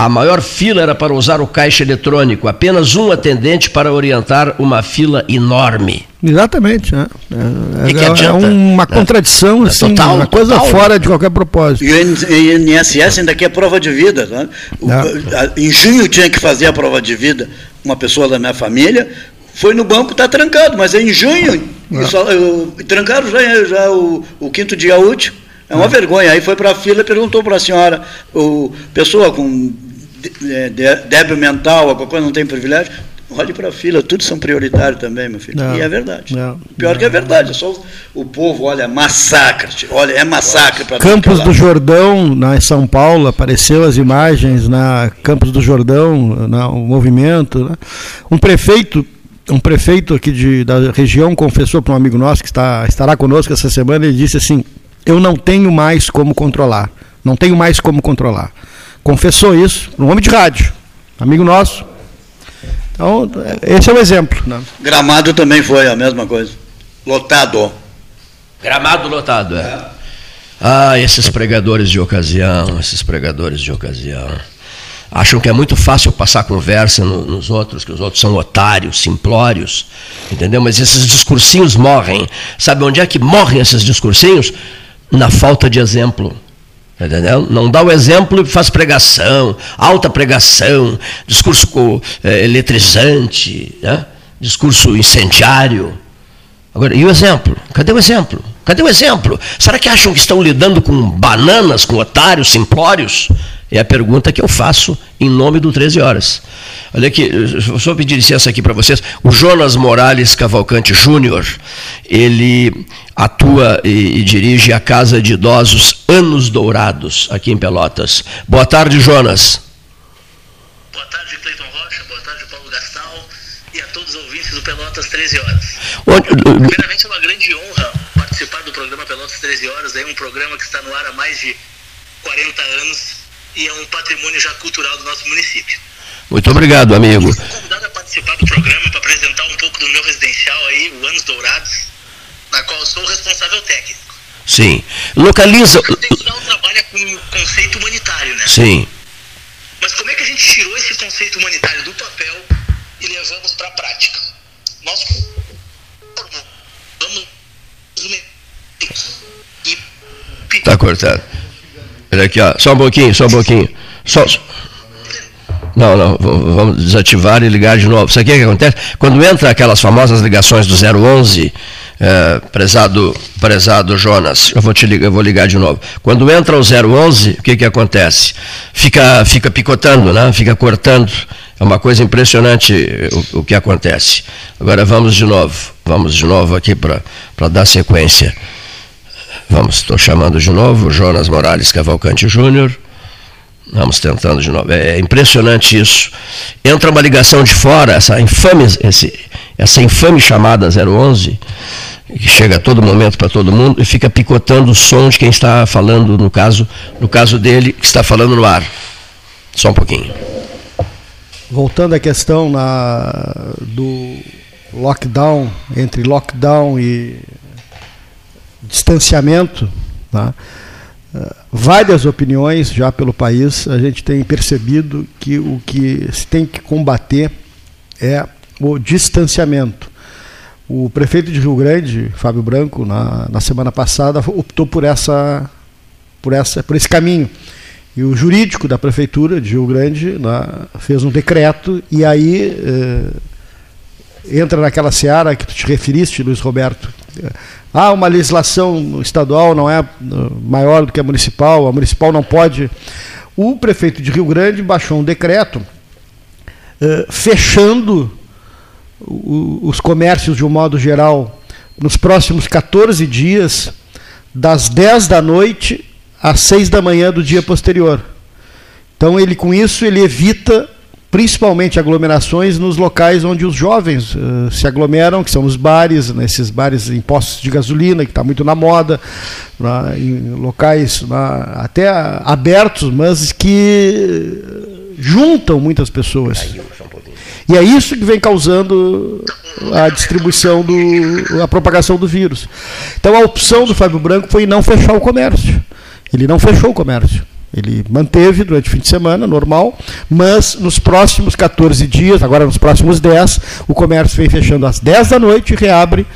A maior fila era para usar o caixa eletrônico, apenas um atendente para orientar uma fila enorme. Exatamente. Né? É, que é, é uma contradição, é, assim, total, uma coisa total. fora de qualquer propósito. E o INSS ainda quer prova de vida. Né? O, em junho tinha que fazer a prova de vida uma pessoa da minha família, foi no banco, está trancado, mas é em junho. Só, eu, trancaram já, já o, o quinto dia útil. É uma vergonha. Aí foi para a fila e perguntou para a senhora, o, pessoa com débil mental, alguma coisa, não tem privilégio, olhe para a fila, tudo são prioritários também, meu filho. Não, e é verdade. Não, Pior não, que é verdade, é só o, povo, olha, massacre, olha, é massacre para Campos do Jordão, na em São Paulo, apareceu as imagens na Campos do Jordão, na, o movimento. Né? Um prefeito um prefeito aqui de, da região confessou para um amigo nosso que está, estará conosco essa semana, ele disse assim: Eu não tenho mais como controlar. Não tenho mais como controlar. Confessou isso, um homem de rádio, amigo nosso. Então, esse é o exemplo. Né? Gramado também foi a mesma coisa. Lotado. Gramado lotado, é. Ah, esses pregadores de ocasião, esses pregadores de ocasião. Acham que é muito fácil passar conversa no, nos outros, que os outros são otários, simplórios, entendeu? Mas esses discursinhos morrem. Sabe onde é que morrem esses discursinhos? Na falta de exemplo. Entendeu? Não dá o exemplo e faz pregação, alta pregação, discurso é, eletrizante, né? discurso incendiário. Agora, e o exemplo? Cadê o exemplo? Cadê o exemplo? Será que acham que estão lidando com bananas, com otários, simplórios? É a pergunta que eu faço em nome do 13 Horas. Olha aqui, só pedir licença aqui para vocês. O Jonas Morales Cavalcante Júnior, ele atua e, e, dirige a Casa de Idosos Anos Dourados, aqui em Pelotas. Boa tarde, Jonas. Boa tarde, Cleiton Rocha. Boa tarde, Paulo Gastal. E a todos os ouvintes do Pelotas 13 Horas. Primeiramente, é uma grande honra participar do programa Pelotas 13 Horas. É um programa que está no ar há mais de 40 anos e é um patrimônio já cultural do nosso município. Muito obrigado, amigo. Convidado a participar do programa para apresentar um pouco do meu residencial aí, o Anos Dourados, na qual eu sou o responsável técnico. Sim. Localiza. O residencial trabalha com conceito humanitário, né? Sim. Mas como é que a gente tirou esse conceito humanitário do papel e levamos para a prática? Nós formamos Está cortado. Olha aqui, ó, só um pouquinho, só um pouquinho. Só, não, não, vamos desativar e ligar de novo. Sabe o que, que acontece? Quando entra aquelas famosas ligações do 011, é, prezado, prezado Jonas, eu vou, te ligar, eu vou ligar de novo. Quando entra o 011, o que, que acontece? Fica, fica picotando, né? fica cortando. É uma coisa impressionante o, o que acontece. Agora vamos de novo, vamos de novo aqui para dar sequência. Vamos, estou chamando de novo Jonas Morales Cavalcante Júnior. Vamos tentando de novo. É, é impressionante isso. Entra uma ligação de fora, essa infame, esse, essa infame chamada 011, que chega a todo momento para todo mundo e fica picotando o som de quem está falando, no caso, no caso dele, que está falando no ar. Só um pouquinho. Voltando à questão na, do lockdown, entre lockdown e distanciamento, tá? Uh, várias opiniões já pelo país, a gente tem percebido que o que se tem que combater é o distanciamento. O prefeito de Rio Grande, Fábio Branco, na, na semana passada, optou por, essa, por, essa, por esse caminho. E o jurídico da prefeitura de Rio Grande né, fez um decreto e aí eh, entra naquela seara que tu te referiste, Luiz Roberto, ah, uma legislação estadual não é uh, maior do que a municipal, a municipal não pode. O prefeito de Rio Grande baixou um decreto uh, fechando o, os comércios de um modo geral nos próximos 14 dias, das 10 da noite às 6 da manhã do dia posterior. Então ele com isso ele evita principalmente aglomerações nos locais onde os jovens uh, se aglomeram, que são os bares, nesses bares em postos de gasolina, que está muito na moda, na, em locais na, até abertos, mas que juntam muitas pessoas. E é isso que vem causando a distribuição do a propagação do vírus. Então a opção do Fábio Branco foi não fechar o comércio. Ele não fechou o comércio. Ele manteve durante o fim de semana, normal, mas nos próximos 14 dias, agora nos próximos 10, o comércio vem fechando às 10 da noite e reabre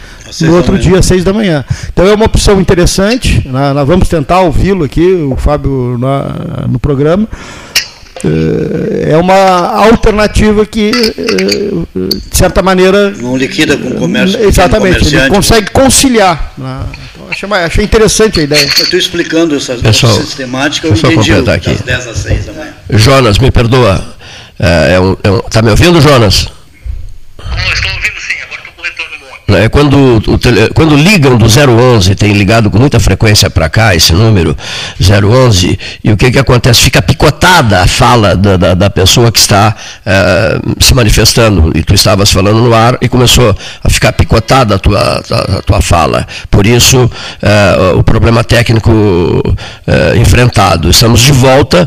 no outro dia às 6 da manhã. Então é uma opção interessante, nós, nós vamos tentar ouvi-lo aqui, o Fábio, no, no programa. Eh, é uma alternativa que, eh, de certa maneira. Não liquida com o comércio. Exatamente, ele consegue conciliar. Né? Achei, achei, interessante a ideia. Eu estou explicando essa pessoal, sistemática, eu entendi aqui. das 10 às 6 da manhã. Jonas, me perdoa. É, é um, é um, tá me ouvindo, Jonas? Não, estou ouvindo sim. É, quando, quando ligam do 011, tem ligado com muita frequência para cá esse número, 011, e o que, que acontece? Fica picotada a fala da, da, da pessoa que está é, se manifestando, e tu estavas falando no ar, e começou a ficar picotada a tua, a, a tua fala. Por isso, é, o problema técnico é, enfrentado. Estamos de volta.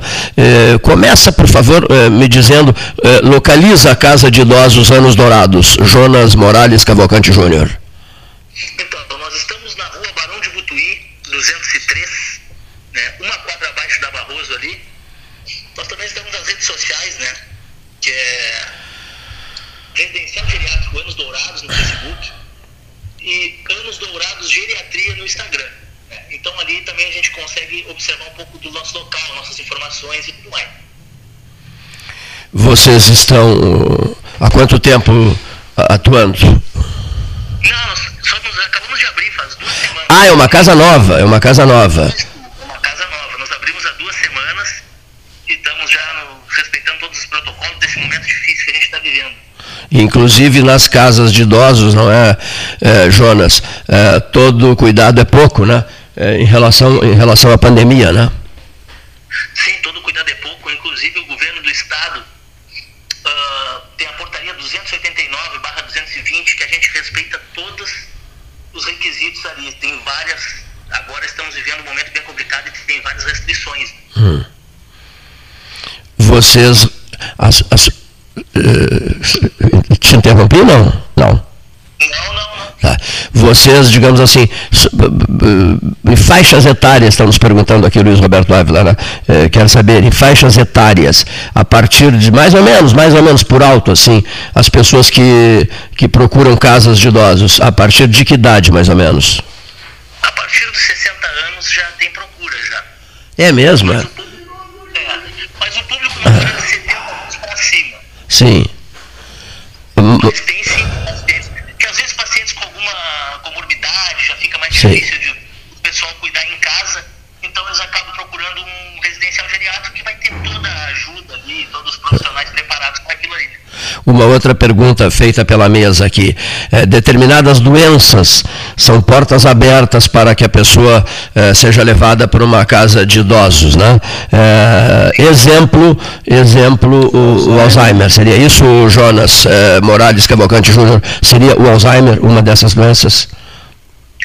começa, por favor, me dizendo, localiza a Casa de Idosos Anos Dourados, Jonas Morales Cavalcante Júnior. Júnior? Então, nós estamos na rua Barão de Butuí, 203, né, uma quadra abaixo da Barroso ali. Nós também estamos nas redes sociais, né, que é Residencial Geriátrico Anos Dourados no Facebook e Anos Dourados Geriatria no Instagram. Né. Então ali também a gente consegue observar um pouco do nosso local, nossas informações e tudo mais. Vocês estão há quanto tempo atuando? Não, só nos, acabamos de abrir faz duas semanas. Ah, é uma casa nova, é uma casa nova. Uma casa nova. Nós abrimos há duas semanas e estamos já no, respeitando todos os protocolos desse momento difícil que a gente está vivendo. Inclusive nas casas de idosos, não é, é Jonas? É, todo cuidado é pouco, né? É, em, relação, em relação à pandemia, né? Sim, todo cuidado é pouco. Inclusive o governo do estado uh, tem a portaria 289/220 que a gente respeita todos os requisitos ali. Tem várias. Agora estamos vivendo um momento bem complicado e tem várias restrições. Hum. Vocês. As, as, uh, te interrompi, não? Não. Não, não. Tá. Vocês, digamos assim, em faixas etárias, estamos perguntando aqui o Luiz Roberto Ávila, né? é, quero saber, em faixas etárias, a partir de mais ou menos, mais ou menos por alto, assim, as pessoas que, que procuram casas de idosos, a partir de que idade, mais ou menos? A partir dos 60 anos já tem procura. É mesmo, mas é? O público, é, mas o público não é de 70 anos para cima. Sim. Mas tem sim, difícil de o pessoal cuidar em casa, então eles acabam procurando um residencial geriátrico que vai ter toda a ajuda ali, todos os profissionais preparados para aquilo ali. Uma outra pergunta feita pela mesa aqui. É, determinadas doenças são portas abertas para que a pessoa é, seja levada para uma casa de idosos, né? É, exemplo, exemplo o, o, Alzheimer. Seria isso, Jonas é, Morales Cavalcante Júnior? Seria o Alzheimer uma dessas doenças?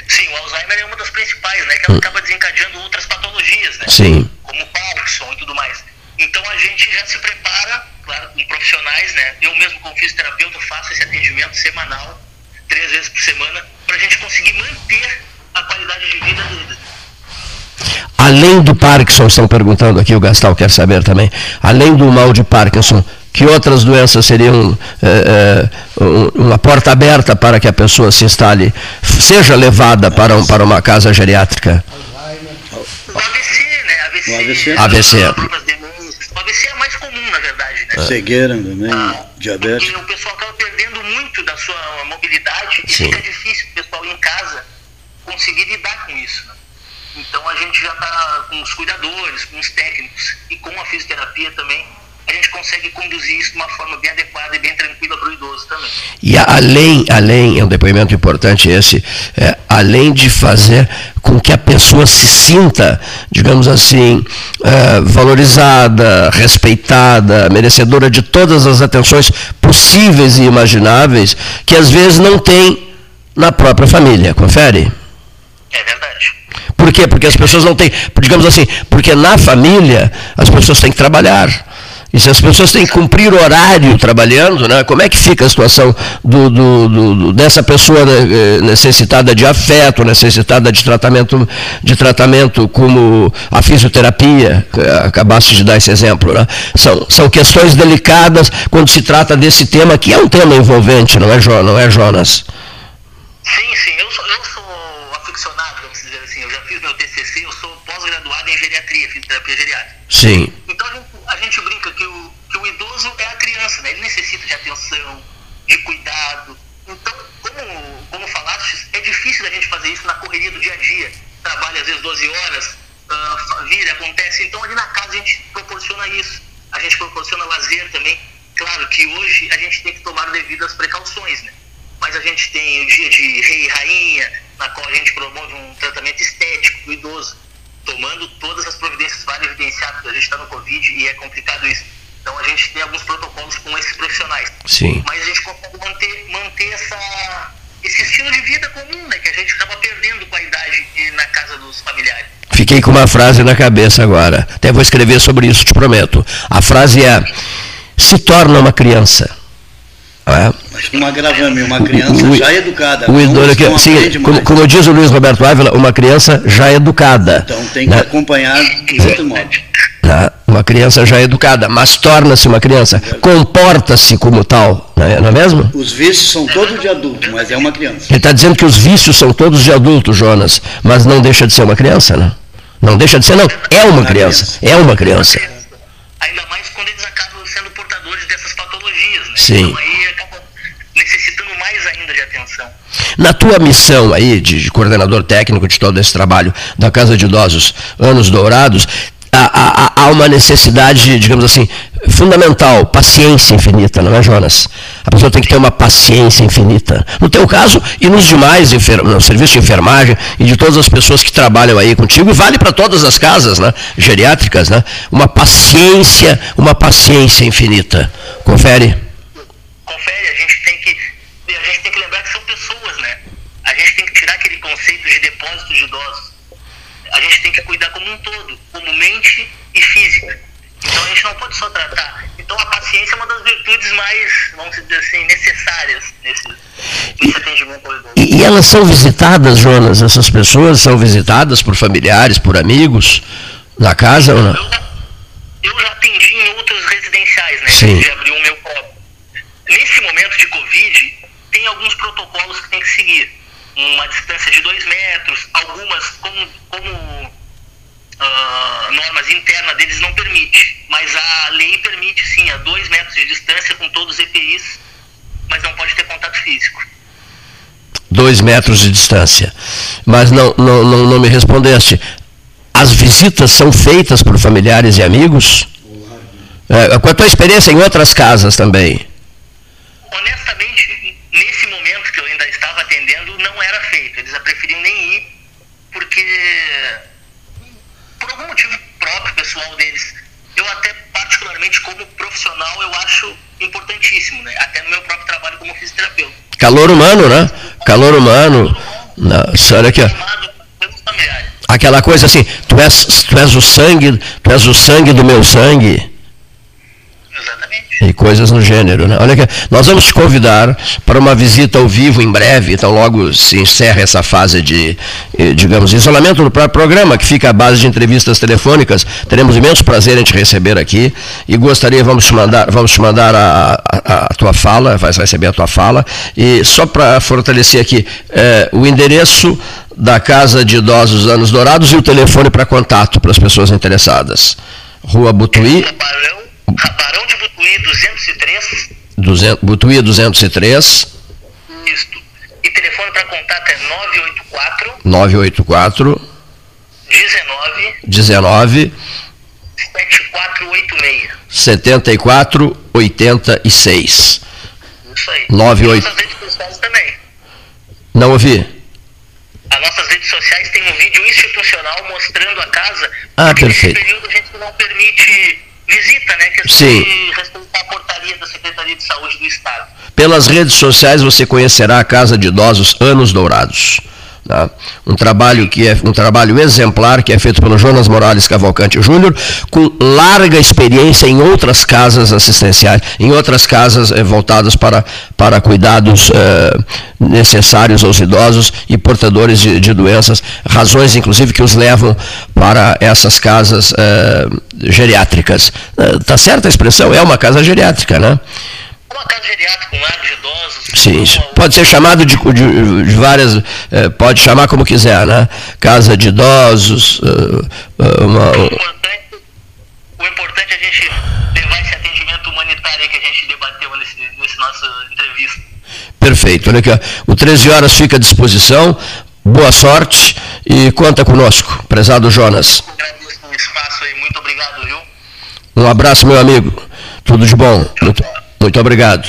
Sim, o Alzheimer é uma das principais, né? Que ela acaba desencadeando outras patologias, né? Sim. Como Parkinson e tudo mais. Então a gente já se prepara, claro, com profissionais, né? Eu mesmo, como fisioterapeuta, faço esse atendimento semanal, três vezes por semana, para a gente conseguir manter a qualidade de vida deles. Além do Parkinson, estão perguntando aqui, o Gastal quer saber também, além do mal de Parkinson, que outras doenças seriam é, é, uma porta aberta para que a pessoa se instale, seja levada para, um, para uma casa geriátrica? O AVC, né? AVC. AVC. AVC. AVC é mais comum, na verdade, né? Cegueira também, ah, diabetes. Porque o pessoal acaba perdendo muito da sua mobilidade e Sim. fica difícil o pessoal em casa conseguir lidar com isso. Né? Então a gente já está com os cuidadores, com os técnicos e com a fisioterapia também a gente consegue conduzir isso de uma forma bem adequada e bem tranquila para o idoso também. E além, além, é um depoimento importante esse, é, além de fazer com que a pessoa se sinta, digamos assim, é, valorizada, respeitada, merecedora de todas as atenções possíveis e imagináveis, que às vezes não tem na própria família, confere? É verdade. Por quê? Porque as pessoas não têm, digamos assim, porque na família as pessoas têm que trabalhar E se as pessoas têm que cumprir horário trabalhando, né, como é que fica a situação do, do, do, dessa pessoa né, eh, necessitada de afeto, necessitada de tratamento, de tratamento como a fisioterapia, acabaste de dar esse exemplo. Né? São, são questões delicadas quando se trata desse tema, que é um tema envolvente, não é, não é Jonas? Sim, sim. Eu sou, eu sou aficionado, vamos dizer assim. Eu já fiz meu TCC, eu sou pós-graduado em geriatria, fisioterapia geriátrica. Sim. Então a gente, brinca que o, que o idoso é a criança, né? Ele necessita de atenção, de cuidado. Então, como, como falaste, é difícil a gente fazer isso na correria do dia a dia. Trabalha às vezes 12 horas, uh, vira, acontece. Então ali na casa a gente proporciona isso. A gente proporciona lazer também. Claro que hoje a gente tem que tomar devidas precauções, né? Mas a gente tem o dia de rei e rainha, na qual a gente promove um tratamento estético do idoso tomando todas as providências vale evidenciar, porque a gente está no Covid e é complicado isso. Então a gente tem alguns protocolos com esses profissionais. Sim. Mas a gente consegue manter, manter essa, esse estilo de vida comum, né? Que a gente acaba perdendo com a idade na casa dos familiares. Fiquei com uma frase na cabeça agora. Até vou escrever sobre isso, te prometo. A frase é: se torna uma criança. É. Uma gravame, uma criança o, já educada. O idoso que, sim, como, como, diz o Luiz Roberto Ávila, uma criança já educada. Então tem que né? acompanhar de outro modo. Tá? Uma criança já educada, mas torna-se uma criança, comporta-se como tal, não é, não é mesmo? Os vícios são todos de adulto, mas é uma criança. Ele está dizendo que os vícios são todos de adulto, Jonas, mas não deixa de ser uma criança, né? Não deixa de ser, não. É uma criança. É uma criança. Ainda mais quando eles acabam sendo portadores dessas patologias, né? Sim. Então aí necessitando mais ainda de atenção. Na tua missão aí de, de coordenador técnico de todo esse trabalho da Casa de Idosos Anos Dourados, há, há, uma necessidade, digamos assim, fundamental, paciência infinita, não é, Jonas? A pessoa tem que ter uma paciência infinita. No teu caso e nos demais no serviço de enfermagem e de todas as pessoas que trabalham aí contigo, e vale para todas as casas né, geriátricas, né? Uma paciência, uma paciência infinita. Confere? Confere, a gente tem que, a gente tem que lembrar que são pessoas, né? A gente tem que tirar aquele conceito de depósito de idosos. A gente tem que cuidar como um todo, como mente e física. Então a gente não pode só tratar. Então a paciência é uma das virtudes mais, vamos dizer assim, necessárias nesse, nesse atendimento ao idoso. E, e elas são visitadas, Jonas? Essas pessoas são visitadas por familiares, por amigos na casa ou não? Eu, eu já atendi em outros residenciais, né? Sim. Já abri o meu próprio. Nesse momento de Covid, tem alguns protocolos que tem que seguir. Uma distância de dois metros, algumas, como, como uh, normas internas deles não permite, mas a lei permite sim, a dois metros de distância com todos os EPIs, mas não pode ter contato físico. Dois metros de distância. Mas não, não, não, não me respondeste. As visitas são feitas por familiares e amigos? É, com a tua experiência em outras casas também? honestamente, nesse momento que eu ainda estava atendendo, Eles preferiam nem ir, porque, por algum motivo próprio, pessoal deles, eu até, particularmente, como profissional, eu acho importantíssimo, né? Até no meu próprio trabalho como fisioterapeuta. Calor humano, né? Calor humano. Não, olha aqui, ó. Aquela coisa assim, tu és, tu és o sangue, tu és o sangue do meu sangue e coisas no gênero. Né? Olha aqui, nós vamos te convidar para uma visita ao vivo em breve, então logo se encerra essa fase de, eh, digamos, isolamento do próprio programa, que fica à base de entrevistas telefônicas. Teremos imenso prazer em te receber aqui e gostaria, vamos te mandar, vamos te mandar a, a, a tua fala, vai receber a tua fala, e só para fortalecer aqui, é, o endereço da Casa de Idosos Anos Dourados e o telefone para contato para as pessoas interessadas. Rua Butuí. Barão de Butuí 203. 200, Butuí 203. Isso. E telefone para contato é 984. 984. 19. 19. 7486. 7486. Isso aí. 98. Nossas redes sociais também. Não ouvi. As nossas redes sociais têm um vídeo institucional mostrando a casa. Ah, perfeito. Nesse período a gente não permite visita, né? Que Sim. respeitar a portaria da Secretaria de Saúde do Estado. Pelas redes sociais você conhecerá a Casa de Idosos Anos Dourados. Né? Um trabalho que é um trabalho exemplar que é feito pelo Jonas Morales Cavalcante Júnior, com larga experiência em outras casas assistenciais, em outras casas eh, voltadas para, para cuidados eh, necessários aos idosos e portadores de, de, doenças, razões inclusive que os levam para essas casas eh, geriátricas. Está certa a expressão? É uma casa geriátrica, né? Uma casa geriátrica com lar de idosos. Sim, pode ser chamado de, de, de várias, eh, pode chamar como quiser, né? Casa de idosos. Uh, uma... o, importante, o importante é a gente levar esse atendimento humanitário que a gente debateu nesse, nesse nossa entrevista. Perfeito, olha aqui, ó. o 13 horas fica à disposição. Boa sorte e conta conosco, prezado Jonas. Agradeço o espaço aí, muito obrigado, viu? Um abraço, meu amigo. Tudo de bom. Muito... Muito obrigado.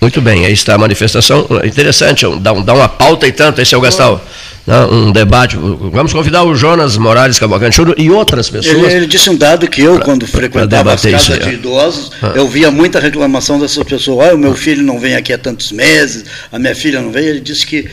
Muito bem, aí está a manifestação. Interessante, dá, dá uma pauta e tanto, esse é o Gastal. Né, um debate. Vamos convidar o Jonas Morales Cavalcante e outras pessoas. Ele, ele, disse um dado que eu, pra, quando frequentava as casas de idosos, ah. eu via muita reclamação dessas pessoas. Olha, o meu filho não vem aqui há tantos meses, a minha filha não vem. Ele disse que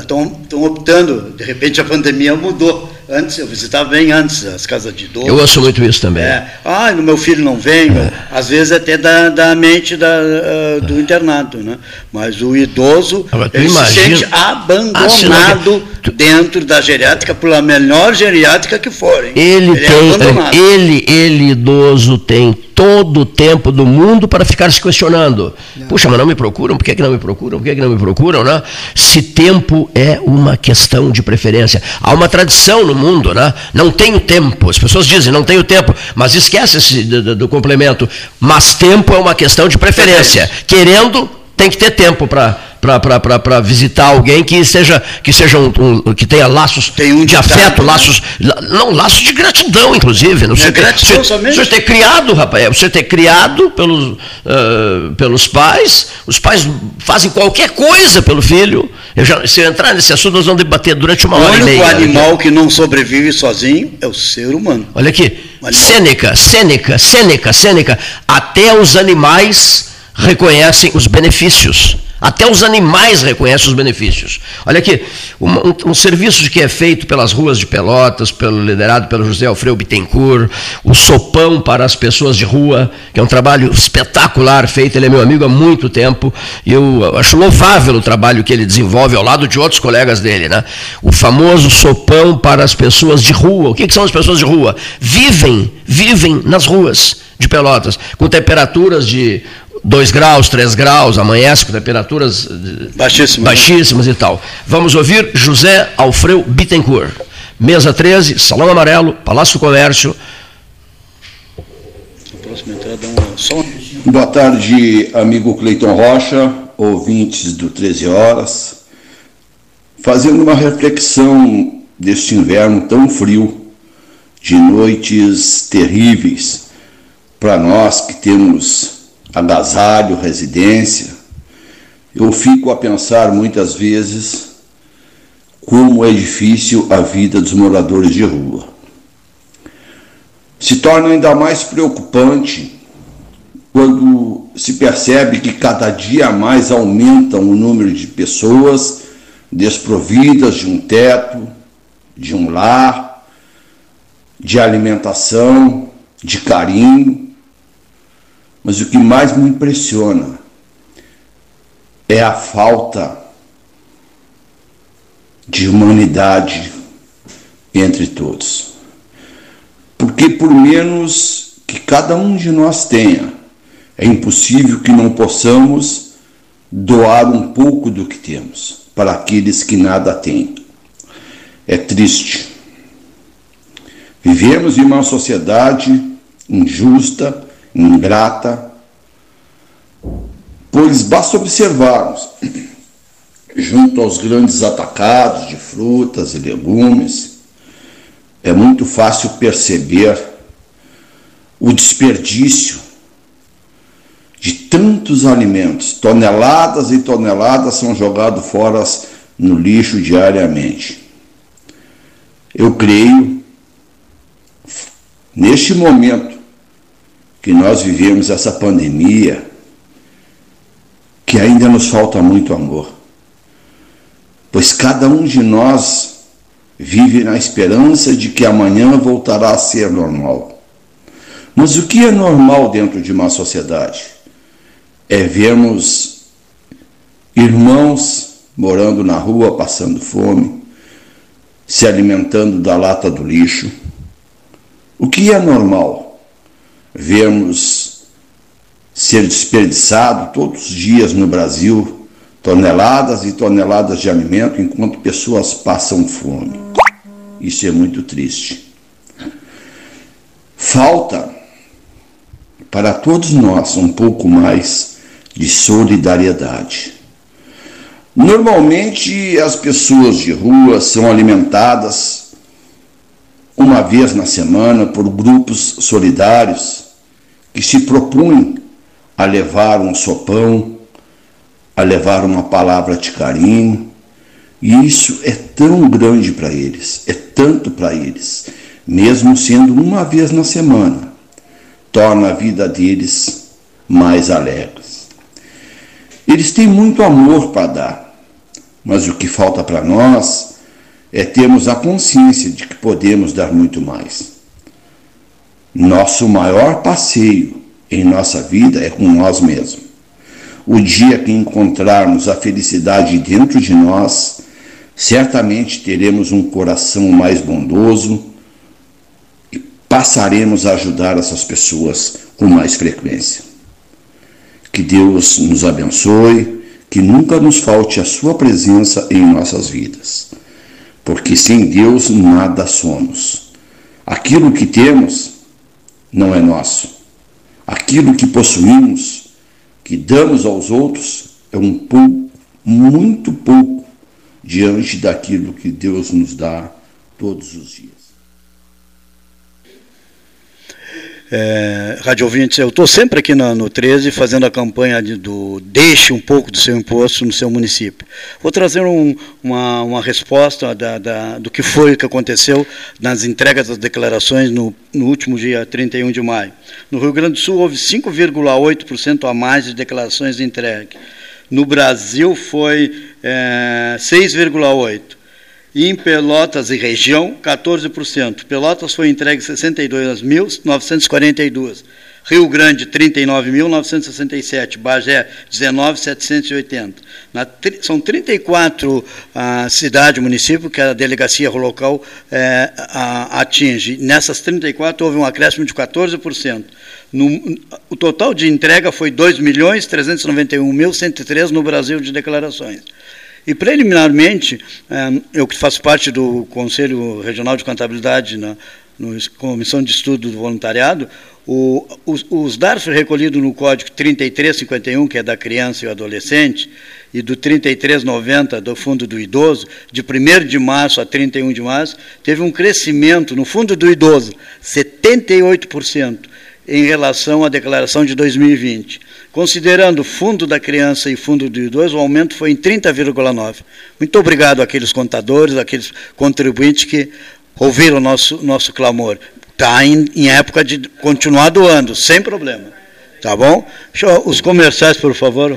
estão uh, optando, de repente a pandemia mudou Antes, eu visitava bem antes as casas de idosos. Eu ouço muito isso também. É. Ah, no meu filho não vem, é. às vezes até da, da mente da, uh, do é. internato, né? Mas o idoso ele se sente abandonado ah, dentro da geriátrica, pela melhor geriátrica que for. Hein? Ele, ele é tem, é, ele, ele idoso tem todo o tempo do mundo para ficar se questionando. Não. Puxa, mas não me procuram? Por que, que não me procuram? Por que, que não me procuram? Né? Se tempo é uma questão de preferência. Há uma tradição no mundo, né? não tenho tempo. As pessoas dizem, não tenho tempo, mas esquece-se do, do, do complemento. Mas tempo é uma questão de preferência. Querendo, tem que ter tempo para para visitar alguém que seja que seja um, um que tenha laços um de afeto, né? laços não laços de gratidão, inclusive. Não, é você, gratidão você, você ter criado, rapaz, você ter criado pelos uh, pelos pais, os pais fazem qualquer coisa pelo filho. Eu já, se eu entrar nesse assunto, nós vamos debater durante uma hora e meia. O animal que não sobrevive sozinho é o ser humano. Olha aqui, Sêneca, Sêneca, Sêneca, Sêneca. Até os animais reconhecem os benefícios. Até os animais reconhecem os benefícios. Olha aqui, um, um, um, serviço que é feito pelas ruas de Pelotas, pelo liderado pelo José Alfredo Bittencourt, o sopão para as pessoas de rua, que é um trabalho espetacular feito, ele é meu amigo há muito tempo, e eu acho louvável o trabalho que ele desenvolve ao lado de outros colegas dele. Né? O famoso sopão para as pessoas de rua. O que, que são as pessoas de rua? Vivem, vivem nas ruas de Pelotas, com temperaturas de 2 graus, 3 graus, amanhece com temperaturas eh, baixíssimas, baixíssimas e tal. Vamos ouvir José Alfredo Bittencourt. Mesa 13, Salão Amarelo, Palácio do Comércio. Boa tarde, amigo Cleiton Rocha, ouvintes do 13 Horas. Fazendo uma reflexão deste inverno tão frio, de noites terríveis, para nós que temos agasalho, residência, eu fico a pensar muitas vezes como é difícil a vida dos moradores de rua. Se torna ainda mais preocupante quando se percebe que cada dia mais aumenta o número de pessoas desprovidas de um teto, de um lar, de alimentação, de carinho mas o que mais me impressiona é a falta de humanidade entre todos. Porque, por menos que cada um de nós tenha, é impossível que não possamos doar um pouco do que temos para aqueles que nada têm. É triste. Vivemos em uma sociedade injusta ingrata, pois basta observarmos, junto aos grandes atacados de frutas e legumes, é muito fácil perceber o desperdício de tantos alimentos. Toneladas e toneladas são jogados fora no lixo diariamente. Eu creio, neste momento, que nós vivemos essa pandemia, que ainda nos falta muito amor. pois cada um de nós vive na esperança de que amanhã voltará a ser normal. Mas o que é normal dentro de uma sociedade? É vermos irmãos morando na rua, passando fome, se alimentando da lata do lixo. O que é normal? Vermos ser desperdiçado todos os dias no Brasil toneladas e toneladas de alimento enquanto pessoas passam fome. Isso é muito triste. Falta para todos nós um pouco mais de solidariedade. Normalmente as pessoas de rua são alimentadas uma vez na semana por grupos solidários que se propõem a levar um sopão, a levar uma palavra de carinho. E isso é tão grande para eles, é tanto para eles, mesmo sendo uma vez na semana, torna a vida deles mais alegres. Eles têm muito amor para dar, mas o que falta para nós é termos a consciência de que podemos dar muito mais. Nosso maior passeio em nossa vida é com nós mesmos. O dia que encontrarmos a felicidade dentro de nós, certamente teremos um coração mais bondoso e passaremos a ajudar essas pessoas com mais frequência. Que Deus nos abençoe, que nunca nos falte a Sua presença em nossas vidas, porque sem Deus nada somos. Aquilo que temos não é nosso. Aquilo que possuímos que damos aos outros é um pouco, muito pouco, diante daquilo que Deus nos dá todos os dias. É, Rádio ouvintes, eu estou sempre aqui no, no 13 fazendo a campanha de, do deixe um pouco do seu imposto no seu município. Vou trazer um, uma, uma resposta da, da, do que foi que aconteceu nas entregas das declarações no, no último dia 31 de maio. No Rio Grande do Sul houve 5,8% a mais de declarações de entrega. No Brasil foi é, 6,8%. Em Pelotas e região, 14%. Pelotas foi entregue 62.942. Rio Grande, 39.967. Bagé, 19.780. são 34 ah, cidades, municípios que a delegacia local eh, a, atinge. Nessas 34 houve um acréscimo de 14%. No, o total de entrega foi 2.391.103 no Brasil de declarações. E, preliminarmente, eh, eu que faço parte do Conselho Regional de Contabilidade na no Comissão de Estudo do Voluntariado, o, os, os DARF recolhidos no Código 3351, que é da criança e o adolescente, e do 3390 do Fundo do Idoso, de 1 de março a 31 de março, teve um crescimento no Fundo do Idoso, 78%, em relação à declaração de 2020. Considerando Fundo da Criança e Fundo do Idoso, o aumento foi em 30,9%. Muito obrigado àqueles contadores, àqueles contribuintes que ouviram o nosso, nosso clamor. Está em, em, época de continuar doando, sem problema. Tá bom? Os comerciais, por favor.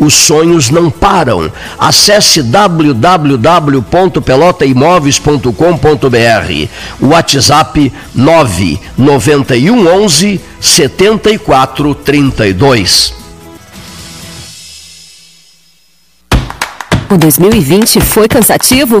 os sonhos não param. Acesse www.pelotaimoveis.com.br. WhatsApp 991 11 7432. O 2020 foi cansativo?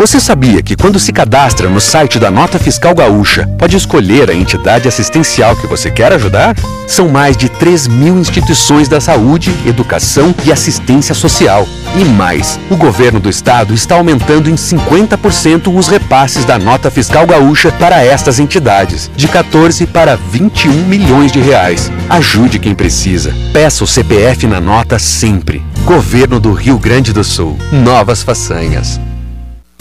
Você sabia que quando se cadastra no site da Nota Fiscal Gaúcha, pode escolher a entidade assistencial que você quer ajudar? São mais de 3 mil instituições da saúde, educação e assistência social. E mais, o governo do estado está aumentando em 50% os repasses da Nota Fiscal Gaúcha para estas entidades, de 14 para 21 milhões de reais. Ajude quem precisa. Peça o CPF na nota sempre. Governo do Rio Grande do Sul. Novas façanhas.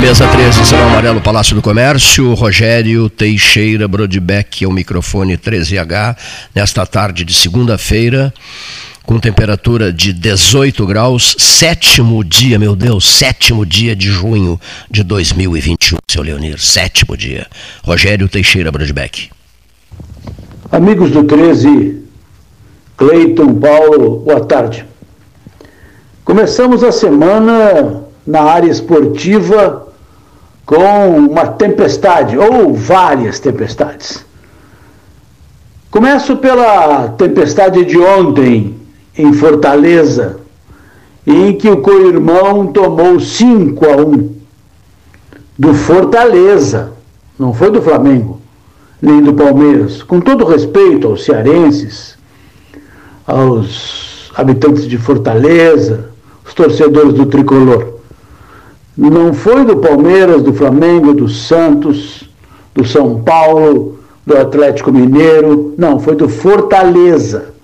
Mesa 13, Salão Amarelo, Palácio do Comércio, Rogério Teixeira Brodbeck, é o microfone 13H, nesta tarde de segunda-feira, com temperatura de 18 graus, sétimo dia, meu Deus, sétimo dia de junho de 2021, seu Leonir, sétimo dia. Rogério Teixeira Brodbeck. Amigos do 13, Cleiton, Paulo, boa tarde. Começamos a semana na área esportiva com uma tempestade ou várias tempestades. Começo pela tempestade de ontem em Fortaleza, em que o co-irmão tomou 5 a 1 do Fortaleza, não foi do Flamengo, nem do Palmeiras. Com todo respeito aos cearenses, aos habitantes de Fortaleza, os torcedores do tricolor. Não foi do Palmeiras, do Flamengo, do Santos, do São Paulo, do Atlético Mineiro, não, foi do Fortaleza.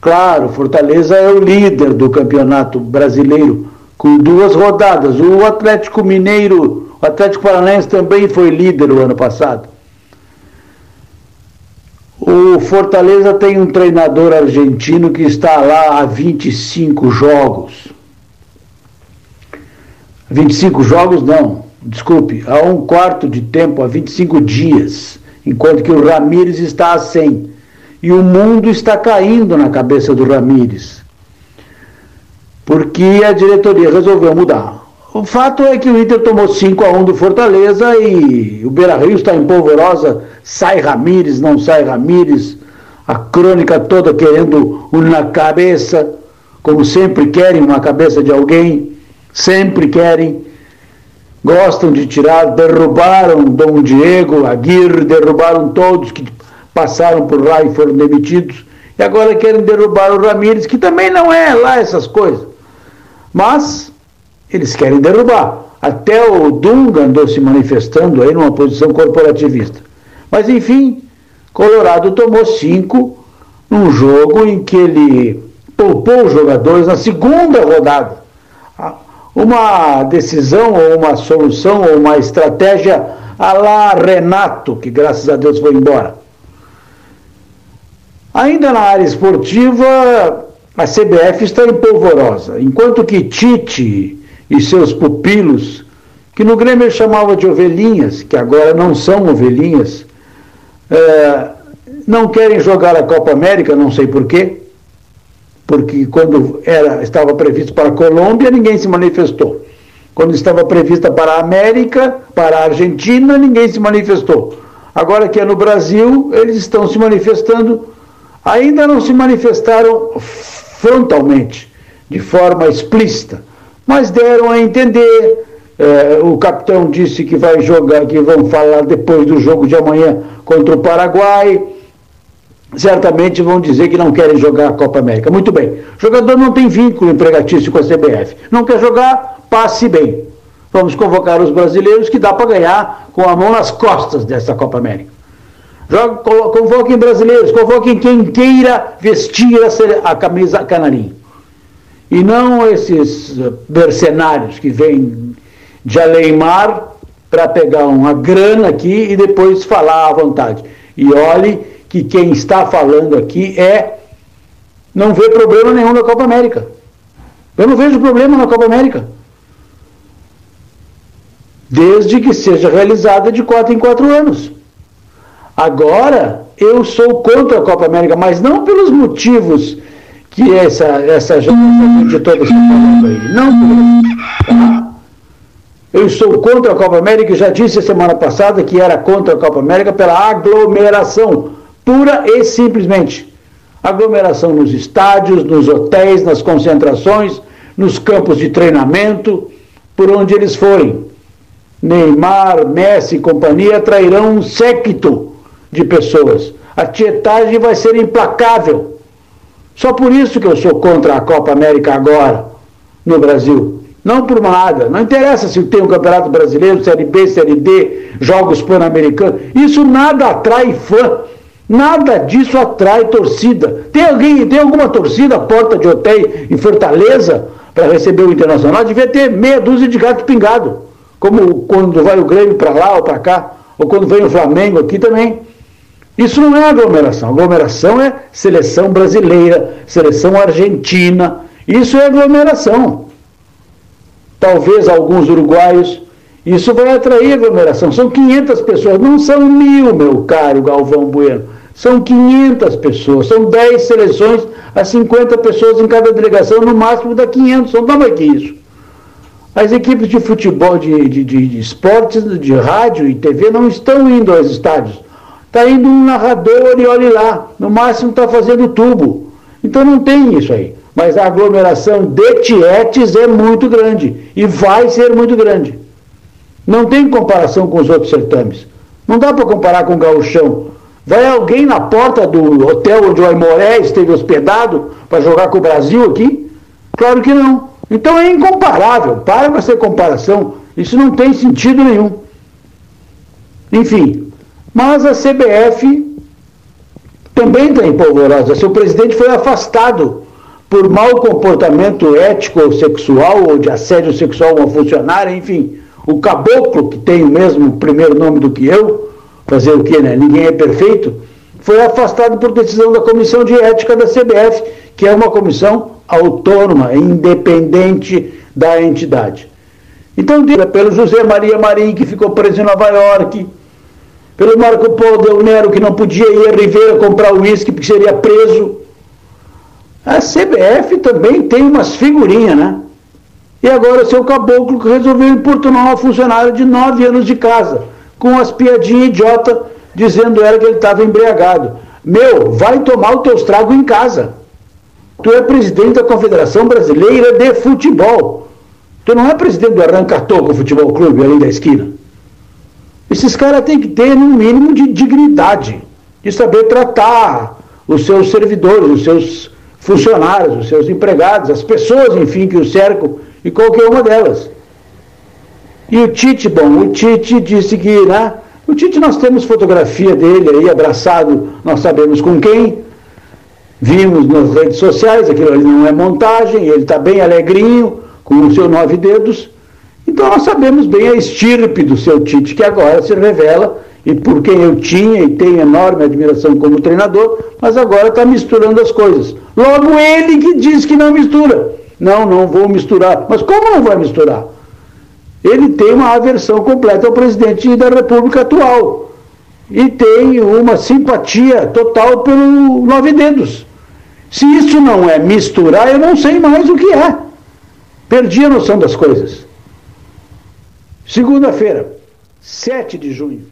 Claro, Fortaleza é o líder do campeonato brasileiro, com duas rodadas. O Atlético Mineiro, o Atlético Paranaense também foi líder o ano passado. O Fortaleza tem um treinador argentino que está lá há 25 jogos. 25 jogos não, desculpe, há um quarto de tempo, há 25 dias, enquanto que o Ramires está a 100 e o mundo está caindo na cabeça do Ramires. Porque a diretoria resolveu mudar. O fato é que o Inter tomou 5 a 1 do Fortaleza e o Beira Rio está em polvorosa, sai Ramires, não sai Ramires, a crônica toda querendo uma cabeça, como sempre querem uma cabeça de alguém, sempre querem, gostam de tirar, derrubaram Dom Diego, Aguirre, derrubaram todos que passaram por lá e foram demitidos, e agora querem derrubar o Ramírez, que também não é lá essas coisas. Mas eles querem derrubar. Até o Dunga andou se manifestando aí numa posição corporativista. Mas enfim, Colorado tomou cinco num jogo em que ele poupou os jogadores na segunda rodada. Uma decisão ou uma solução ou uma estratégia a lá Renato, que graças a Deus foi embora. Ainda na área esportiva, a CBF está empolvorosa, enquanto que Tite e seus pupilos, que no Grêmio chamava de ovelhinhas, que agora não são ovelhinhas, é, não querem jogar a Copa América, não sei porquê, porque quando era, estava previsto para a Colômbia, ninguém se manifestou. Quando estava prevista para a América, para a Argentina, ninguém se manifestou. Agora que é no Brasil, eles estão se manifestando ainda não se manifestaram frontalmente, de forma explícita, mas deram a entender. É, o capitão disse que vai jogar, que vão falar depois do jogo de amanhã contra o Paraguai. Certamente vão dizer que não querem jogar a Copa América. Muito bem. O jogador não tem vínculo empregatício com a CBF. Não quer jogar, passe bem. Vamos convocar os brasileiros que dá para ganhar com a mão nas costas dessa Copa América. Joga, convoquem brasileiros, convoquem quem queira vestir a camisa canarinho. E não esses eh, mercenários que vêm de Aleimar para pegar uma grana aqui e depois falar à vontade. E olhe que quem está falando aqui é não vê problema nenhum na Copa América. Eu não vejo problema na Copa América. Desde que seja realizada de quatro em quatro anos. Agora, eu sou contra a Copa América, mas não pelos motivos que essa, essa gente de toda essa falando aí. Não? Eu sou contra a Copa América e já disse semana passada que era contra a Copa América pela aglomeração, pura e simplesmente. Aglomeração nos estádios, nos hotéis, nas concentrações, nos campos de treinamento, por onde eles forem. Neymar, Messi e companhia trairão um séquito de pessoas. A tietagem vai ser implacável. Só por isso que eu sou contra a Copa América agora, no Brasil. Não por nada. Não interessa se tem um Campeonato Brasileiro, Série B, Série D, Jogos Pan-Americanos. Isso nada atrai fã. Nada disso atrai torcida. Tem alguém, tem alguma torcida porta de hotel em Fortaleza para receber o Internacional? Devia ter meia dúzia de gato pingado. Como quando vai o Grêmio para lá ou para cá, ou quando vem o Flamengo aqui também. Isso não é aglomeração. Aglomeração é seleção brasileira, seleção argentina. Isso é aglomeração. Talvez alguns uruguaios. Isso vai atrair aglomeração. São 500 pessoas, não são mil, meu caro Galvão Bueno. São 500 pessoas, são 10 seleções a 50 pessoas em cada delegação, no máximo dá 500, não dá mais que isso. As equipes de futebol, de, de, de, esportes, de rádio e TV não estão indo aos estádios Está indo um narrador e olhe lá, no máximo está fazendo tubo. Então não tem isso aí. Mas a aglomeração de tietes é muito grande e vai ser muito grande. Não tem comparação com os outros certames. Não dá para comparar com o gauchão. Vai alguém na porta do hotel onde o Aimoré esteve hospedado para jogar com o Brasil aqui? Claro que não. Então é incomparável. Para com essa comparação. Isso não tem sentido nenhum. Enfim, mas a CBF também está empolvorosa. Seu presidente foi afastado por mau comportamento ético ou sexual, ou de assédio sexual a uma funcionária, enfim. O caboclo, que tem o mesmo primeiro nome do que eu, fazer o quê, né? Ninguém é perfeito, foi afastado por decisão da Comissão de Ética da CBF, que é uma comissão autônoma, independente da entidade. Então, pelo José Maria Marim, que ficou preso em Nova York, pelo Marco Polo Del Nero, que não podia ir a Ribeira comprar uísque porque seria preso. A CBF também tem umas figurinhas, né? E agora seu caboclo que resolveu importunar uma funcionária de nove anos de casa, com as piadinhas idiota dizendo ela que ele estava embriagado. Meu, vai tomar o teu estrago em casa. Tu é presidente da Confederação Brasileira de Futebol. Tu não é presidente do Arrancatoco Futebol Clube, ali da esquina. Esses caras têm que ter um mínimo de dignidade, de saber tratar os seus servidores, os seus funcionários, os seus empregados, as pessoas, enfim, que o cercam e qualquer uma delas. E o Tite, bom, o Tite disse que, né? O Tite nós temos fotografia dele aí abraçado, nós sabemos com quem. Vimos nas redes sociais, aquilo ali não é montagem, ele está bem alegrinho, com o seu nove dedos. Então nós sabemos bem a estirpe do seu Tite, que agora se revela, e por quem eu tinha e tenho enorme admiração como treinador, mas agora está misturando as coisas. Logo ele que diz que não mistura. Não, não vou misturar. Mas como não vai misturar? Ele tem uma aversão completa ao presidente da República atual. E tem uma simpatia total pelo Nove Dedos. Se isso não é misturar, eu não sei mais o que é. Perdi a noção das coisas. Segunda-feira, 7 de junho.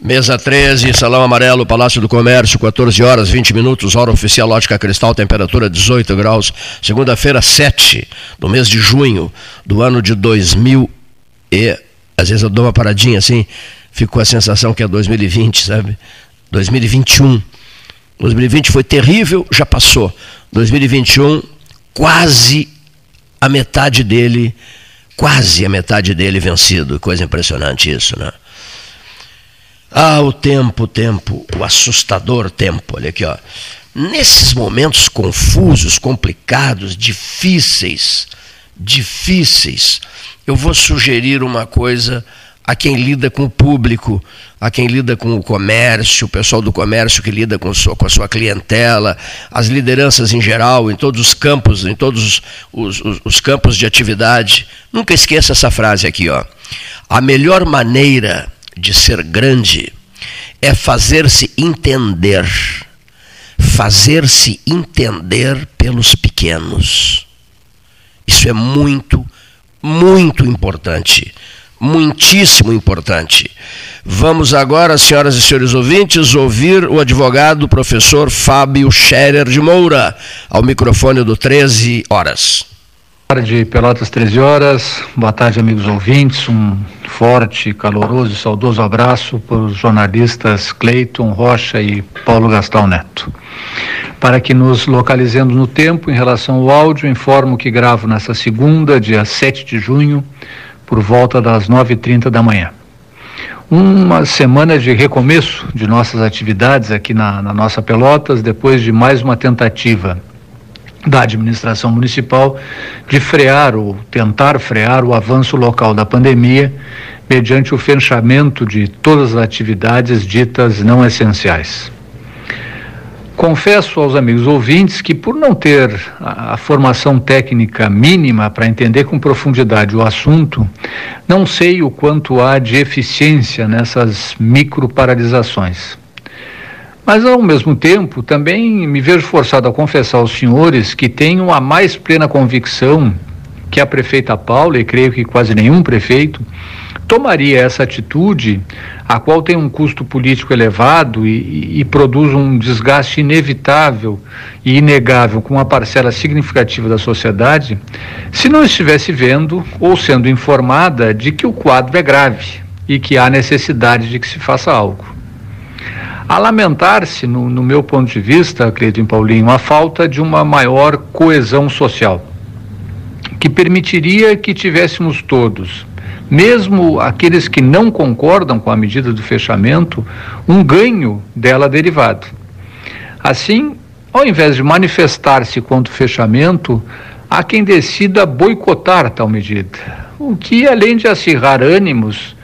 Mesa 13, Salão Amarelo, Palácio do Comércio, 14 horas 20 minutos, hora oficial ótica cristal, temperatura 18 graus. Segunda-feira, 7 do mês de junho do ano de 2000 e às vezes eu dou uma paradinha assim, fico com a sensação que é 2020, sabe? 2021. 2020 foi terrível, já passou. 2021 quase a metade dele, quase a metade dele vencido. Coisa impressionante isso, né? Ah, o tempo, o tempo, o assustador tempo. Olha aqui, ó. Nesses momentos confusos, complicados, difíceis, difíceis, eu vou sugerir uma coisa a quem lida com o público, a quem lida com o comércio, o pessoal do comércio que lida com, sua, com a sua clientela, as lideranças em geral, em todos os campos, em todos os, os, os campos de atividade. Nunca esqueça essa frase aqui, ó. A melhor maneira de ser grande é fazer-se entender, fazer-se entender pelos pequenos. Isso é muito, muito importante, muitíssimo importante. Vamos agora, senhoras e senhores ouvintes, ouvir o advogado professor Fábio Scherer de Moura, ao microfone do 13 horas tarde, Pelotas 13 horas. Boa tarde, amigos ouvintes. Um forte, caloroso e saudoso abraço para os jornalistas Cleiton Rocha e Paulo Gastão Neto. Para que nos localizemos no tempo, em relação ao áudio, informo que gravo nessa segunda, dia 7 de junho, por volta das 9h30 da manhã. Uma semana de recomeço de nossas atividades aqui na, na nossa Pelotas, depois de mais uma tentativa da administração municipal de frear ou tentar frear o avanço local da pandemia mediante o fechamento de todas as atividades ditas não essenciais. Confesso aos amigos ouvintes que, por não ter a, formação técnica mínima para entender com profundidade o assunto, não sei o quanto há de eficiência nessas micro paralisações. Mas, ao mesmo tempo, também me vejo forçado a confessar aos senhores que tenho a mais plena convicção que a prefeita Paula, e creio que quase nenhum prefeito, tomaria essa atitude, a qual tem um custo político elevado e, e, produz um desgaste inevitável e inegável com uma parcela significativa da sociedade, se não estivesse vendo ou sendo informada de que o quadro é grave e que há necessidade de que se faça algo. A lamentar-se, no, no, meu ponto de vista, acredito em Paulinho, a falta de uma maior coesão social, que permitiria que tivéssemos todos mesmo aqueles que não concordam com a medida do fechamento, um ganho dela derivado. Assim, ao invés de manifestar-se contra o fechamento, há quem decida boicotar tal medida, o que, além de acirrar ânimos,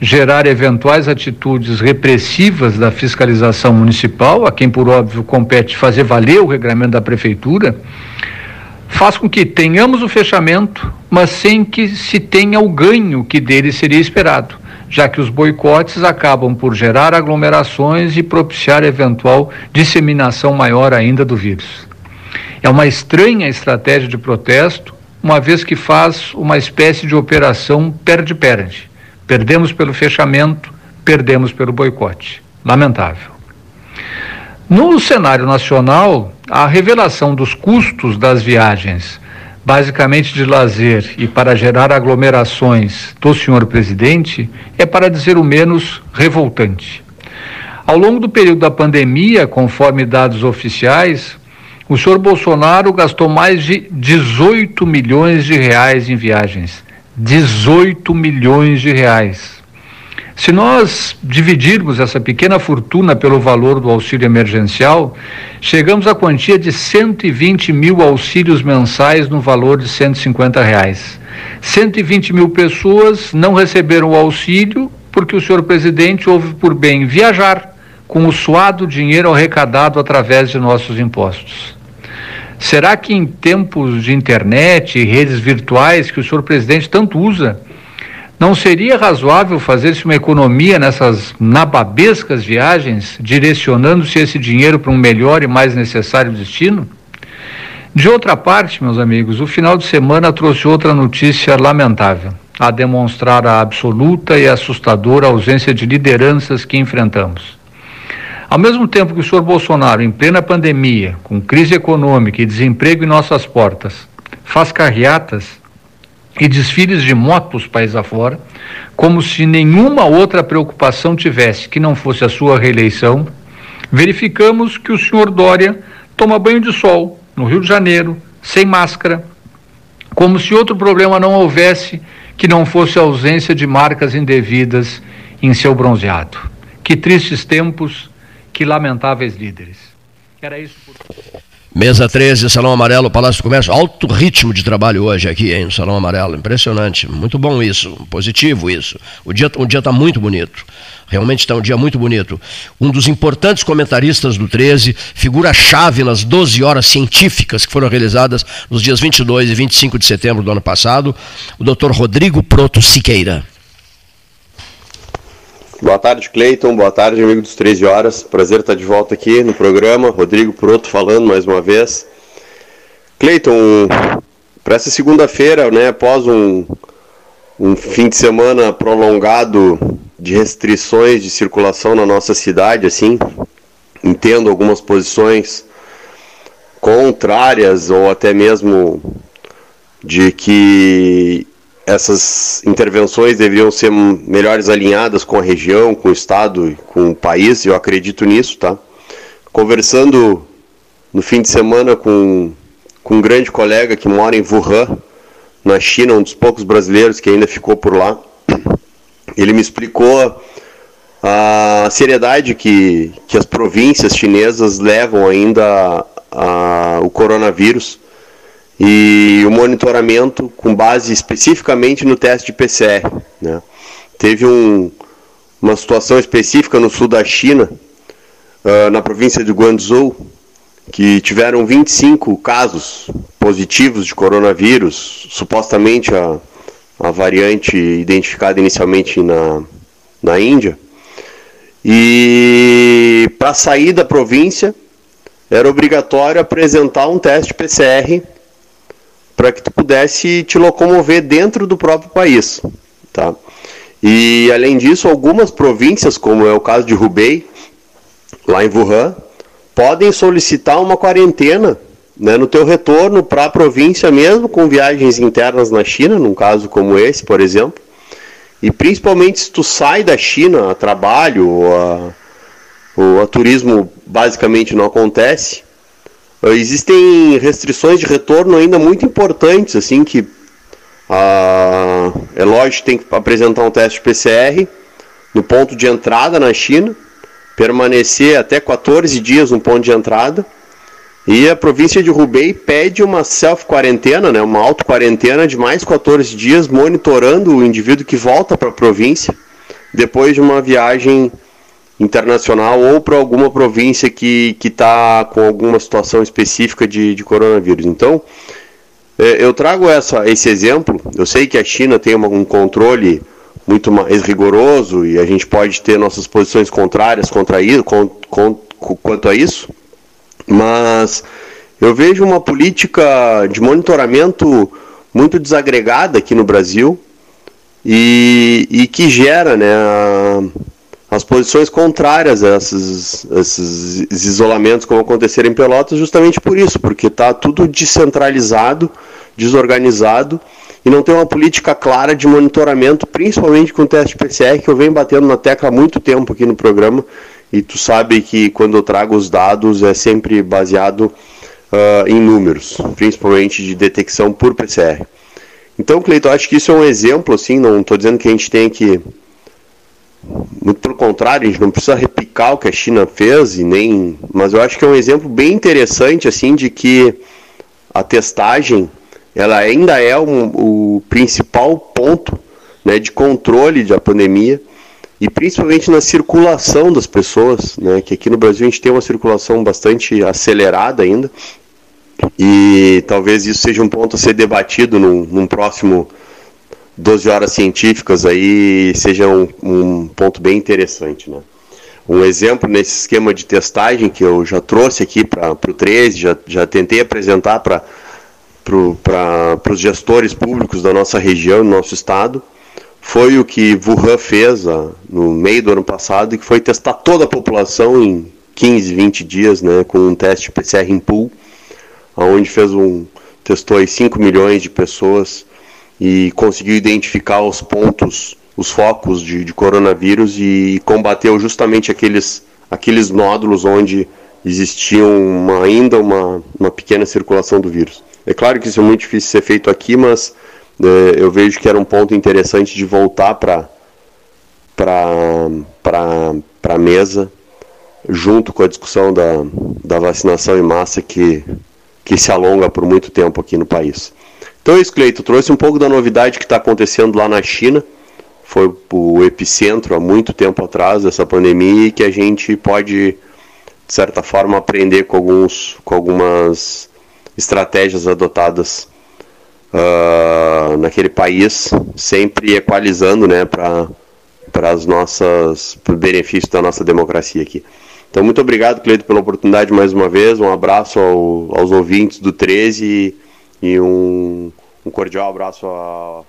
gerar eventuais atitudes repressivas da fiscalização municipal, a quem, por óbvio, compete fazer valer o regramento da prefeitura, faz com que tenhamos o fechamento, mas sem que se tenha o ganho que dele seria esperado, já que os boicotes acabam por gerar aglomerações e propiciar eventual disseminação maior ainda do vírus. É uma estranha estratégia de protesto, uma vez que faz uma espécie de operação perde-perde. Perdemos pelo fechamento, perdemos pelo boicote. Lamentável. No cenário nacional, a revelação dos custos das viagens, basicamente de lazer e para gerar aglomerações do senhor presidente, é, para dizer o menos, revoltante. Ao longo do período da pandemia, conforme dados oficiais, o senhor Bolsonaro gastou mais de 18 milhões de reais em viagens. 18 milhões de reais. Se nós dividirmos essa pequena fortuna pelo valor do auxílio emergencial, chegamos à quantia de 120 mil auxílios mensais no valor de 150 reais. 120 mil pessoas não receberam o auxílio porque o senhor presidente houve por bem viajar com o suado dinheiro arrecadado através de nossos impostos. Será que em tempos de internet e redes virtuais que o senhor presidente tanto usa, não seria razoável fazer-se uma economia nessas nababescas viagens, direcionando-se esse dinheiro para um melhor e mais necessário destino? De outra parte, meus amigos, o final de semana trouxe outra notícia lamentável, a demonstrar a absoluta e assustadora ausência de lideranças que enfrentamos. Ao mesmo tempo que o senhor Bolsonaro, em plena pandemia, com crise econômica e desemprego em nossas portas, faz carreatas e desfiles de motos país afora, como se nenhuma outra preocupação tivesse que não fosse a sua reeleição, verificamos que o senhor Dória toma banho de sol no Rio de Janeiro, sem máscara, como se outro problema não houvesse que não fosse a ausência de marcas indevidas em seu bronzeado. Que tristes tempos, que lamentáveis líderes. Era isso por... Mesa 13, Salão Amarelo, Palácio do Comércio. Alto ritmo de trabalho hoje aqui, hein, Salão Amarelo. Impressionante. Muito bom isso. Positivo isso. O dia o dia está muito bonito. Realmente está um dia muito bonito. Um dos importantes comentaristas do 13, figura-chave nas 12 horas científicas que foram realizadas nos dias 22 e 25 de setembro do ano passado, o Dr. Rodrigo Proto Siqueira. Boa tarde, Cleiton. Boa tarde, amigo dos 13 horas. Prazer estar de volta aqui no programa. Rodrigo Proto falando mais uma vez. Cleiton, para essa segunda-feira, né, após um, um fim de semana prolongado de restrições de circulação na nossa cidade, assim, entendo algumas posições contrárias ou até mesmo de que essas intervenções deveriam ser melhores alinhadas com a região, com o estado com o país, eu acredito nisso, tá? Conversando no fim de semana com, com um grande colega que mora em Wuhan, na China, um dos poucos brasileiros que ainda ficou por lá, ele me explicou a seriedade que, que as províncias chinesas levam ainda a, a, o coronavírus e o monitoramento com base especificamente no teste de PCR. Né? Teve um, uma situação específica no sul da China, uh, na província de Guangzhou, que tiveram 25 casos positivos de coronavírus, supostamente a, a variante identificada inicialmente na, na Índia. E para sair da província era obrigatório apresentar um teste PCR para que tu pudesse te locomover dentro do próprio país, tá? E além disso, algumas províncias, como é o caso de Hubei, lá em Wuhan, podem solicitar uma quarentena né, no teu retorno para a província mesmo, com viagens internas na China, num caso como esse, por exemplo. E principalmente se tu sai da China a trabalho ou a, ou a turismo basicamente não acontece, existem restrições de retorno ainda muito importantes, assim, que ah, é lógico tem que apresentar um teste PCR no ponto de entrada na China, permanecer até 14 dias no ponto de entrada, e a província de Hubei pede uma self-quarentena, né, uma auto-quarentena de mais 14 dias, monitorando o indivíduo que volta para a província depois de uma viagem internacional ou para alguma província que está com alguma situação específica de, de coronavírus. Então, é, eu trago essa, esse exemplo. Eu sei que a China tem uma, um controle muito mais rigoroso e a gente pode ter nossas posições contrárias contra isso, com, com, quanto a isso, mas eu vejo uma política de monitoramento muito desagregada aqui no Brasil e, e que gera né, as posições contrárias a esses, esses isolamentos como aconteceram em Pelotas justamente por isso, porque está tudo descentralizado, desorganizado e não tem uma política clara de monitoramento, principalmente com o teste PCR, que eu venho batendo na tecla há muito tempo aqui no programa, e tu sabe que quando eu trago os dados é sempre baseado uh, em números, principalmente de detecção por PCR. Então, Cleiton, acho que isso é um exemplo, assim, não estou dizendo que a gente tem que. Muito pelo contrário, a gente não precisa replicar o que a China fez, e nem. Mas eu acho que é um exemplo bem interessante, assim, de que a testagem ela ainda é um, o principal ponto né, de controle da pandemia e principalmente na circulação das pessoas, né, que aqui no Brasil a gente tem uma circulação bastante acelerada ainda, e talvez isso seja um ponto a ser debatido num, num próximo 12 horas científicas aí, seja um, um ponto bem interessante, né. Um exemplo nesse esquema de testagem que eu já trouxe aqui para o 13, já, já tentei apresentar para para os gestores públicos da nossa região, do nosso estado, foi o que Wuhan fez ah, no meio do ano passado, que foi testar toda a população em 15, 20 dias, né, com um teste PCR em pool, onde fez um testou aí 5 milhões de pessoas e conseguiu identificar os pontos, os focos de, de coronavírus e combateu justamente aqueles, aqueles nódulos onde existia uma, ainda uma, uma pequena circulação do vírus. É claro que isso é muito difícil ser feito aqui, mas é, eu vejo que era um ponto interessante de voltar para para a mesa, junto com a discussão da, da vacinação em massa que, que se alonga por muito tempo aqui no país. Então é isso, Cleito, trouxe um pouco da novidade que está acontecendo lá na China, foi o epicentro há muito tempo atrás dessa pandemia e que a gente pode, de certa forma, aprender com, alguns, com algumas estratégias adotadas uh, naquele país, sempre equalizando né, para para o benefício da nossa democracia aqui. Então, muito obrigado, Cleito, pela oportunidade mais uma vez. Um abraço ao, aos ouvintes do 13 e, um, um cordial abraço a,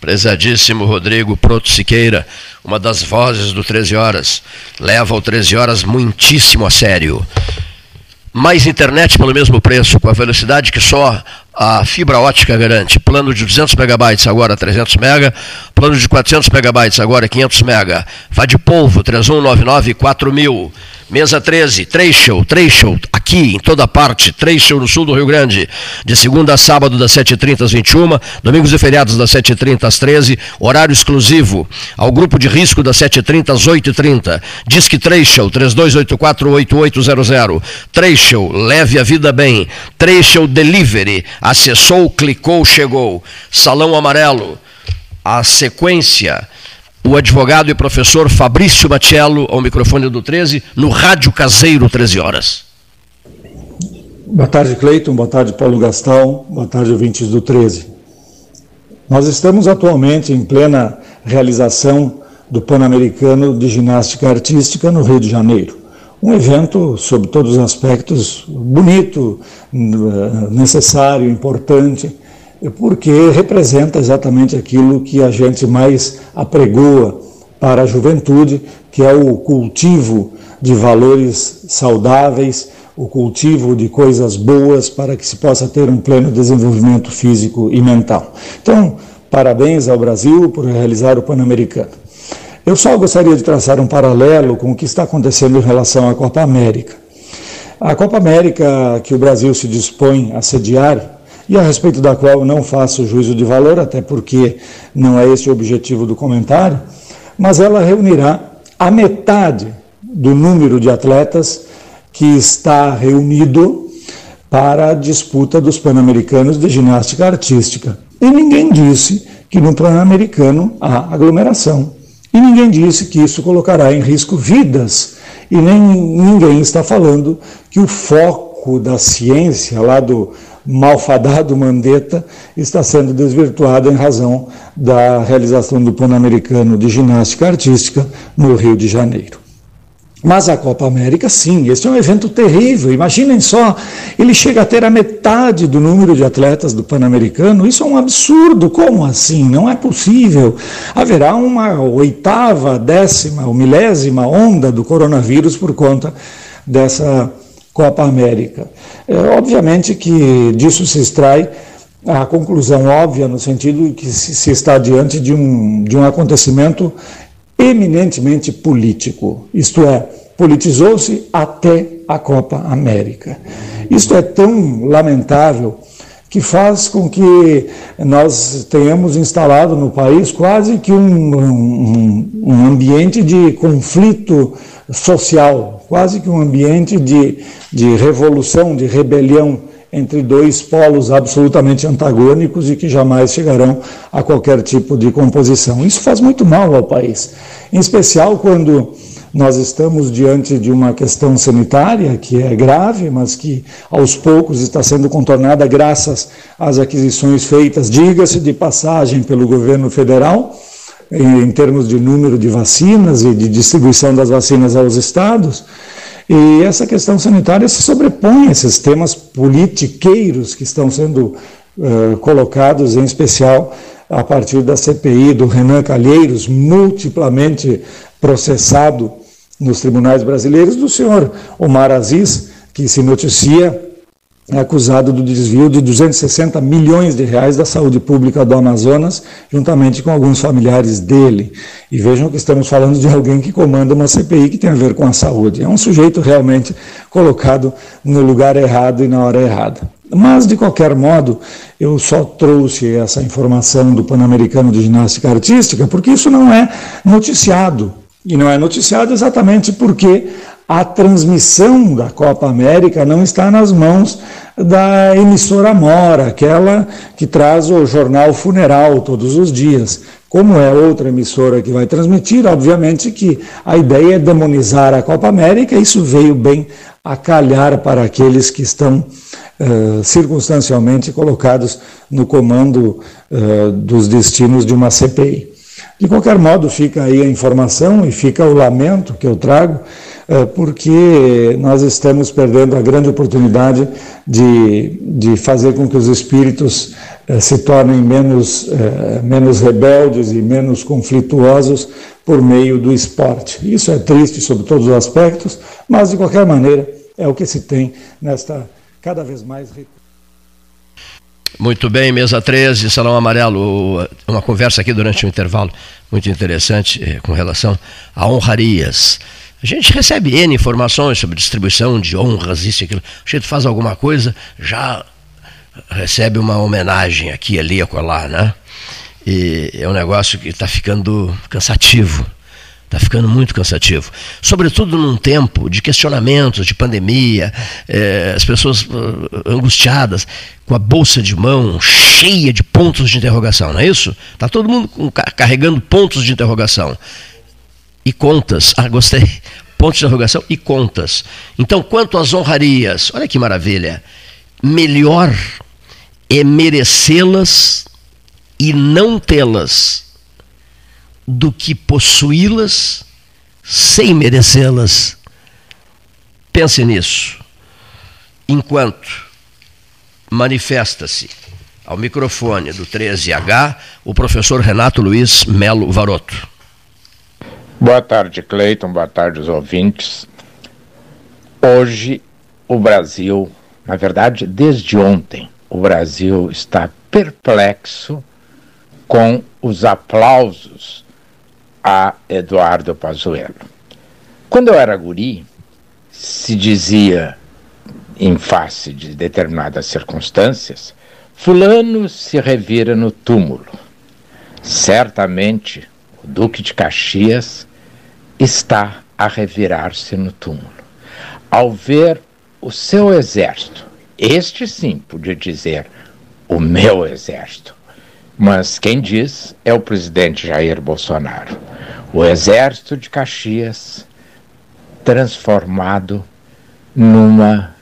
Prezadíssimo Rodrigo Proto Siqueira, uma das vozes do 13 Horas, leva o 13 Horas muitíssimo a sério mais internet pelo mesmo preço, com a velocidade que só a fibra ótica garante. Plano de 200 megabytes agora 300 mega, plano de 400 megabytes agora 500 mega. Vá de polvo 3199 4000. Mesa 13, Trecho, Trecho, aqui em toda parte, Trecho no sul do Rio Grande, de segunda a sábado das 7h30 às 21 domingos e feriados das 7h30 às 13 horário exclusivo ao grupo de risco das 7h30 às 8h30. Disque Trecho, 3284-8800. Trecho, leve a vida bem. Trecho Delivery, acessou, clicou, chegou. Salão Amarelo, a sequência o advogado e professor Fabrício Matiello, ao microfone do 13, no Rádio Caseiro, 13 horas. Boa tarde, Cleiton. Boa tarde, Paulo Gastão. Boa tarde, ouvintes do 13. Nós estamos atualmente em plena realização do Pan-Americano de Ginástica Artística no Rio de Janeiro. Um evento, sob todos os aspectos, bonito, necessário, importante, porque representa exatamente aquilo que a gente mais apregoa para a juventude, que é o cultivo de valores saudáveis, o cultivo de coisas boas para que se possa ter um pleno desenvolvimento físico e mental. Então, parabéns ao Brasil por realizar o Pan-Americano. Eu só gostaria de traçar um paralelo com o que está acontecendo em relação à Copa América. A Copa América que o Brasil se dispõe a sediar e a respeito da qual não faço juízo de valor, até porque não é esse o objetivo do comentário, mas ela reunirá a metade do número de atletas que está reunido para a disputa dos Pan-Americanos de ginástica artística. E ninguém disse que no Pan-Americano há aglomeração. E ninguém disse que isso colocará em risco vidas. E nem ninguém está falando que o foco da ciência, lá do malfadado Mandetta, está sendo desvirtuado em razão da realização do Pan-Americano de Ginástica Artística no Rio de Janeiro. Mas a Copa América, sim, esse é um evento terrível. Imaginem só, ele chega a ter a metade do número de atletas do Pan-Americano. Isso é um absurdo. Como assim? Não é possível. Haverá uma oitava, décima ou milésima onda do coronavírus por conta dessa Copa América. É, obviamente que disso se extrai a conclusão óbvia no sentido de que se, está diante de um, de um acontecimento eminentemente político, isto é, politizou-se até a Copa América. Isto é tão lamentável que faz com que nós tenhamos instalado no país quase que um, um, um ambiente de conflito social, quase que um ambiente de, de revolução, de rebelião entre dois polos absolutamente antagônicos e que jamais chegarão a qualquer tipo de composição. Isso faz muito mal ao país, em especial quando nós estamos diante de uma questão sanitária que é grave, mas que aos poucos está sendo contornada graças às aquisições feitas, diga-se de passagem, pelo governo federal, em termos de número de vacinas e de distribuição das vacinas aos estados. E essa questão sanitária se sobrepõe a esses temas politiqueiros que estão sendo uh, colocados, em especial a partir da CPI do Renan Calheiros, multiplamente processado nos tribunais brasileiros, do senhor Omar Aziz, que se noticia é acusado do desvio de 260 milhões de reais da saúde pública do Amazonas, juntamente com alguns familiares dele. E vejam que estamos falando de alguém que comanda uma CPI que tem a ver com a saúde. É um sujeito realmente colocado no lugar errado e na hora errada. Mas, de qualquer modo, eu só trouxe essa informação do Pan-Americano de Ginástica Artística porque isso não é noticiado. E não é noticiado exatamente porque a transmissão da Copa América não está nas mãos da emissora Mora, aquela que traz o jornal funeral todos os dias. Como é outra emissora que vai transmitir, obviamente que a ideia é demonizar a Copa América, isso veio bem a calhar para aqueles que estão uh, circunstancialmente colocados no comando uh, dos destinos de uma CPI. De qualquer modo, fica aí a informação e fica o lamento que eu trago porque nós estamos perdendo a grande oportunidade de, de fazer com que os espíritos é, se tornem menos, é, menos rebeldes e menos conflituosos por meio do esporte. Isso é triste sob todos os aspectos, mas de qualquer maneira é o que se tem nesta cada vez mais muito bem, mesa 13, Salão Amarelo, uma conversa aqui durante o intervalo muito interessante com relação a honrarias. A gente recebe N informações sobre distribuição de honras, isso e aquilo. A gente faz alguma coisa, já recebe uma homenagem aqui, ali, acolá, né? E é um negócio que está ficando cansativo. Está ficando muito cansativo. Sobretudo num tempo de questionamentos, de pandemia, é, as pessoas uh, angustiadas, com a bolsa de mão cheia de pontos de interrogação, não é isso? Está todo mundo carregando pontos de interrogação e contas. Ah, gostei. Pontos de interrogação e contas. Então, quanto às honrarias, olha que maravilha. Melhor é merecê-las e não tê-las do que possuí-las sem merecê-las. Pense nisso. Enquanto manifesta-se ao microfone do 13H o professor Renato Luiz Melo Varoto. Boa tarde, Cleiton. Boa tarde, os ouvintes. Hoje, o Brasil, na verdade, desde ontem, o Brasil está perplexo com os aplausos a Eduardo Pazuello. Quando eu era guri, se dizia, em face de determinadas circunstâncias, Fulano se revira no túmulo. Certamente o Duque de Caxias está a revirar-se no túmulo. Ao ver o seu exército, este sim podia dizer o meu exército, mas quem diz é o presidente Jair Bolsonaro. O exército de Caxias transformado numa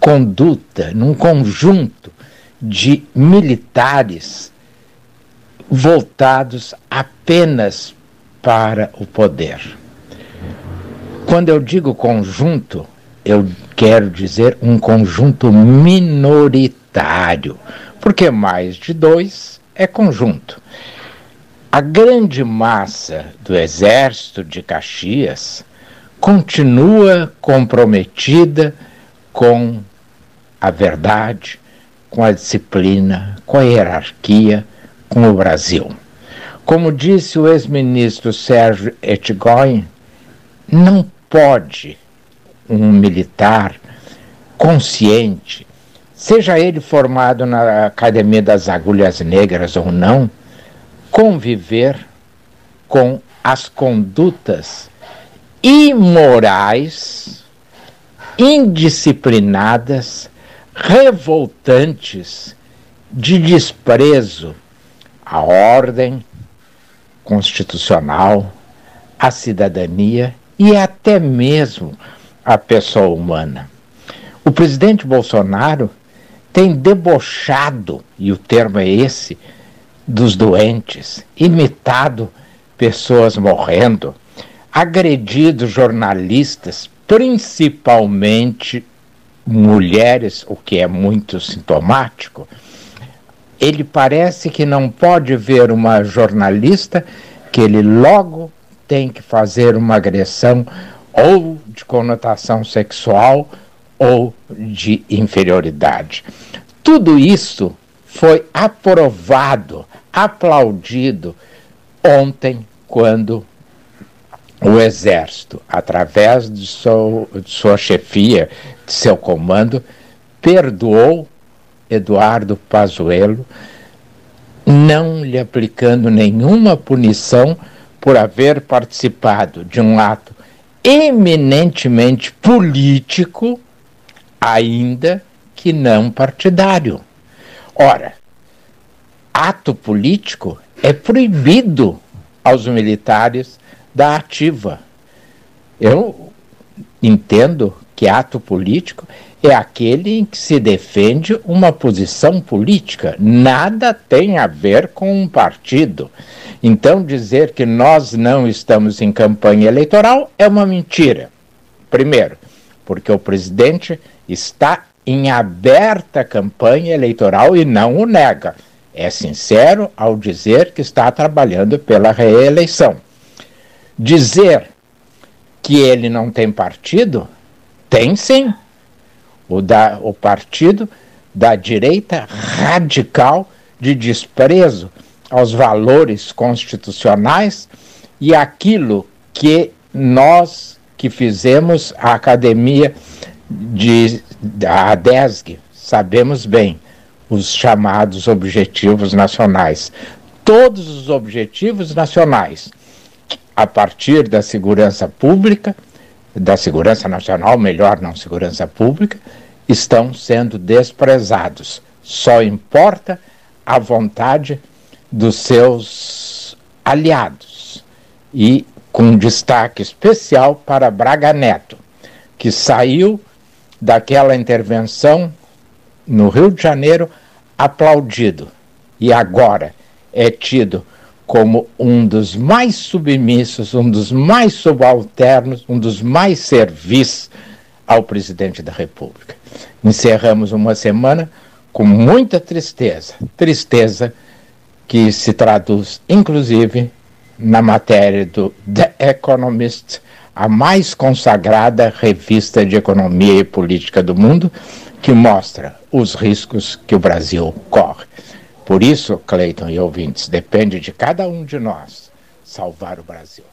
conduta, num conjunto de militares voltados apenas para o poder. Quando eu digo conjunto, eu quero dizer um conjunto minoritário, porque mais de dois é conjunto. A grande massa do exército de Caxias continua comprometida com a verdade, com a disciplina, com a hierarquia, com o Brasil. Como disse o ex-ministro Sérgio Etgoin, não pode um militar consciente, seja ele formado na Academia das Agulhas Negras ou não, conviver com as condutas imorais, indisciplinadas, revoltantes de desprezo à ordem constitucional, à cidadania e até mesmo à pessoa humana. O presidente Bolsonaro tem debochado, e o termo é esse, dos doentes, imitado pessoas morrendo, agredido jornalistas, principalmente mulheres, o que é muito sintomático, ele parece que não pode ver uma jornalista que ele logo tem que fazer uma agressão ou de conotação sexual ou de inferioridade. Tudo isso foi aprovado, aplaudido ontem, quando o Exército, através de, seu, de sua chefia, de seu comando, perdoou Eduardo Pazuello, não lhe aplicando nenhuma punição por haver participado de um ato eminentemente político, ainda que não partidário. Ora, ato político é proibido aos militares da ativa. Eu entendo que ato político é aquele em que se defende uma posição política. Nada tem a ver com um partido. Então, dizer que nós não estamos em campanha eleitoral é uma mentira. Primeiro, porque o presidente está em aberta campanha eleitoral e não o nega. É sincero ao dizer que está trabalhando pela reeleição. Dizer que ele não tem partido? Tem sim. O, da, o partido da direita radical de desprezo aos valores constitucionais e aquilo que nós que fizemos a academia de a ADESG sabemos bem os chamados objetivos nacionais. Todos os objetivos nacionais a partir da segurança pública, da segurança nacional, melhor, não segurança pública, estão sendo desprezados. Só importa a vontade dos seus aliados. E com destaque especial para Braga Neto, que saiu daquela intervenção no Rio de Janeiro aplaudido e agora é tido como um dos mais submissos, um dos mais subalternos, um dos mais servis ao presidente da República. Encerramos uma semana com muita tristeza, tristeza que se traduz inclusive na matéria do The Economist, a mais consagrada revista de economia e política do mundo, que mostra os riscos que o Brasil corre. Por isso, Cleiton e ouvintes, depende de cada um de nós salvar o Brasil.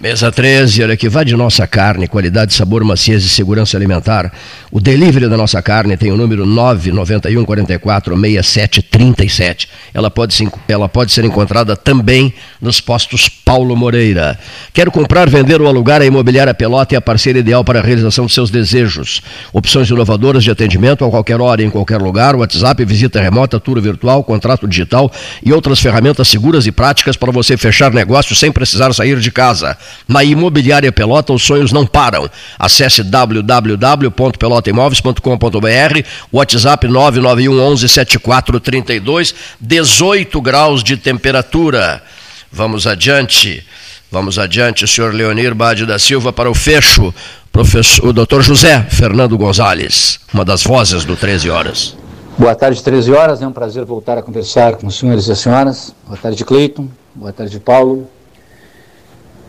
Mesa 13, olha aqui, vá de nossa carne, qualidade, sabor, maciez e segurança alimentar. O delivery da nossa carne tem o número 991 44 67 37. Ela pode, ser, ela pode ser encontrada também nos postos Paulo Moreira. Quero comprar, vender ou alugar a imobiliária Pelota é a parceira ideal para a realização de seus desejos. Opções inovadoras de atendimento a qualquer hora, em qualquer lugar, WhatsApp, visita remota, tour virtual, contrato digital e outras ferramentas seguras e práticas para você fechar negócio sem precisar sair de casa. Na Imobiliária Pelota, os sonhos não param. Acesse www.pelotaimóveis.com.br, WhatsApp 991 11 7432, 18 graus de temperatura. Vamos adiante. Vamos adiante, senhor Leonir Bade da Silva para o fecho. Professor, o doutor José Fernando Gonzalez, uma das vozes do 13 Horas. Boa tarde, 13 horas. É um prazer voltar a conversar com os senhores e as senhoras. Boa tarde, Cleiton. Boa tarde, Paulo.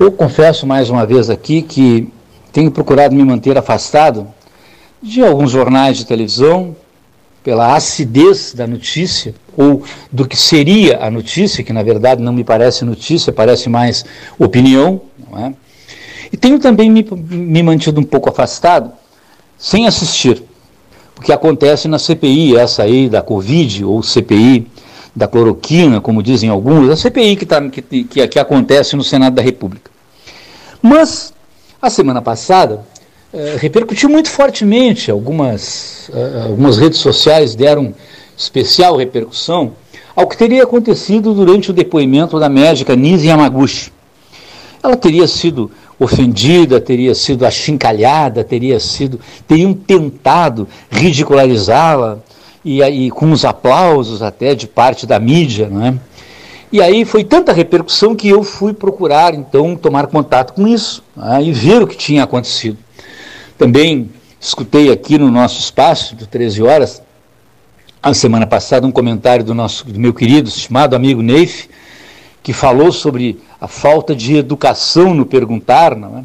Eu confesso mais uma vez aqui que tenho procurado me manter afastado de alguns jornais de televisão pela acidez da notícia ou do que seria a notícia, que na verdade não me parece notícia, parece mais opinião, não é? E tenho também me, me mantido um pouco afastado, sem assistir, o que acontece na CPI, essa aí da Covid, ou CPI da cloroquina, como dizem alguns, a CPI que, tá, que, que, que acontece no Senado da República. Mas, a semana passada, eh, repercutiu muito fortemente, algumas, eh, algumas redes sociais deram especial repercussão ao que teria acontecido durante o depoimento da médica Nise Yamaguchi. Ela teria sido ofendida, teria sido achincalhada, teria sido, teriam tentado ridicularizá-la e, e com os aplausos até de parte da mídia, não é? E aí foi tanta repercussão que eu fui procurar, então, tomar contato com isso né, e ver o que tinha acontecido. Também escutei aqui no nosso espaço, do 13 horas, a semana passada, um comentário do, nosso, do meu querido, estimado amigo Neif, que falou sobre a falta de educação no perguntar. Não é?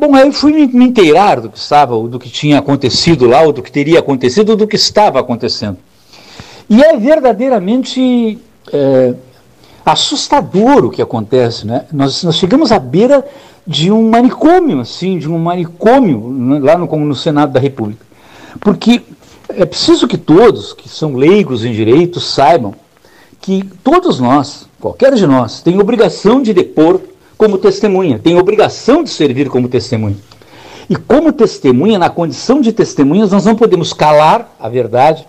Bom, aí eu fui me, inteirar do que estava, do que tinha acontecido lá, ou do que teria acontecido, ou do que estava acontecendo. E é verdadeiramente. É, assustador o que acontece, né? Nós, nós chegamos à beira de um manicômio, assim, de um manicômio né, lá no, no Senado da República. Porque é preciso que todos que são leigos em direito saibam que todos nós, qualquer de nós, tem obrigação de depor como testemunha, tem obrigação de servir como testemunha. E como testemunha, na condição de testemunhas, nós não podemos calar a verdade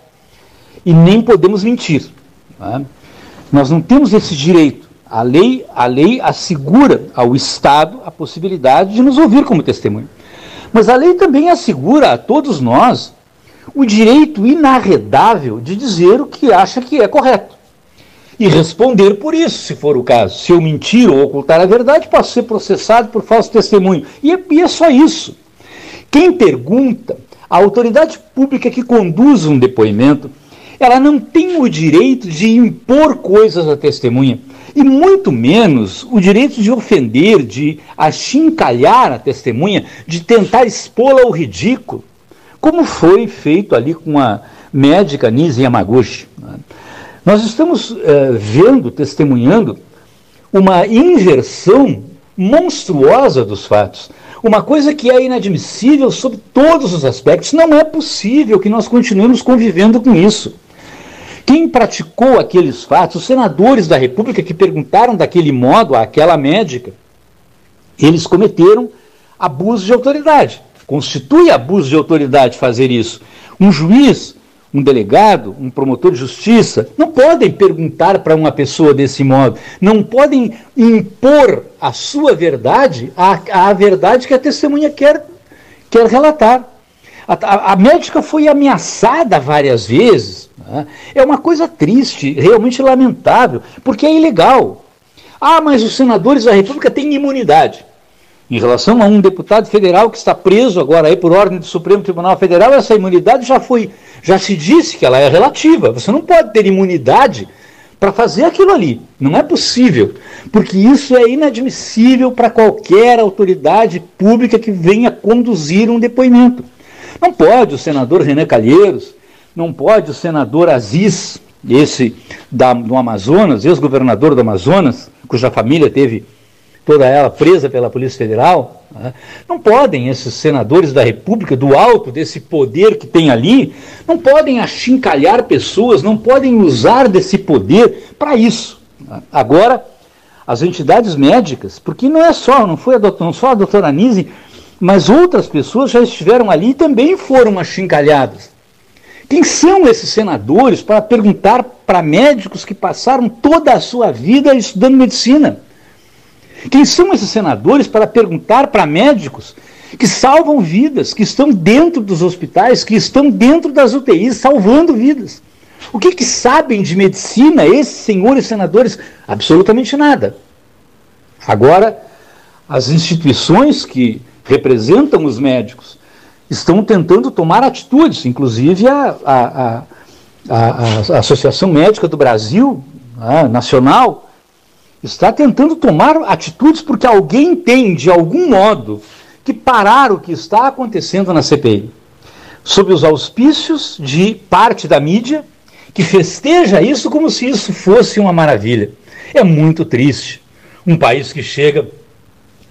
e nem podemos mentir. Não é? Nós não temos esse direito. A lei, a lei assegura ao Estado a possibilidade de nos ouvir como testemunha. Mas a lei também assegura a todos nós o direito inarredável de dizer o que acha que é correto. E responder por isso, se for o caso. Se eu mentir ou ocultar a verdade, posso ser processado por falso testemunho. E é, e é só isso. Quem pergunta, a autoridade pública que conduz um depoimento, ela não tem o direito de impor coisas à testemunha, e muito menos o direito de ofender, de achincalhar a testemunha, de tentar expô-la ao ridículo, como foi feito ali com a médica Nise Yamaguchi. Nós estamos é, vendo, testemunhando, uma inversão monstruosa dos fatos. Uma coisa que é inadmissível sob todos os aspectos. Não é possível que nós continuemos convivendo com isso. Quem praticou aqueles fatos, os senadores da República que perguntaram daquele modo àquela médica, eles cometeram abuso de autoridade. Constitui abuso de autoridade fazer isso. Um juiz, um delegado, um promotor de justiça não podem perguntar para uma pessoa desse modo, não podem impor a sua verdade à, à verdade que a testemunha quer, quer relatar. A, a, a médica foi ameaçada várias vezes né? É uma coisa triste, realmente lamentável, porque é ilegal. Ah, mas os senadores da República têm imunidade. Em relação a um deputado federal que está preso agora aí por ordem do Supremo Tribunal Federal, essa imunidade já foi Já se disse que ela é relativa. Você não pode ter imunidade para fazer aquilo ali. Não é possível, porque isso é inadmissível para qualquer autoridade pública que venha conduzir um depoimento. Não pode o senador René Calheiros, não pode o senador Aziz, esse da, do Amazonas, ex-governador do Amazonas, cuja família teve toda ela presa pela Polícia Federal, né? não podem esses senadores da República, do alto desse poder que tem ali, não podem achincalhar pessoas, não podem usar desse poder para isso. Né? Agora, as entidades médicas, porque não é só, não foi a doutora, não só a doutora Anise, mas outras pessoas já estiveram ali e também foram achincalhadas. Quem são esses senadores para perguntar para médicos que passaram toda a sua vida estudando medicina? Quem são esses senadores para perguntar para médicos que salvam vidas, que estão dentro dos hospitais, que estão dentro das UTIs salvando vidas? O que, que sabem de medicina esses senhores senadores? Absolutamente nada. Agora, as instituições que representam os médicos estão tentando tomar atitudes, inclusive a, a, a, a Associação Médica do Brasil, né, nacional, está tentando tomar atitudes porque alguém tem, de algum modo, que parar o que está acontecendo na CPI. Sob os auspícios de parte da mídia, que festeja isso como se isso fosse uma maravilha. É muito triste. Um país que chega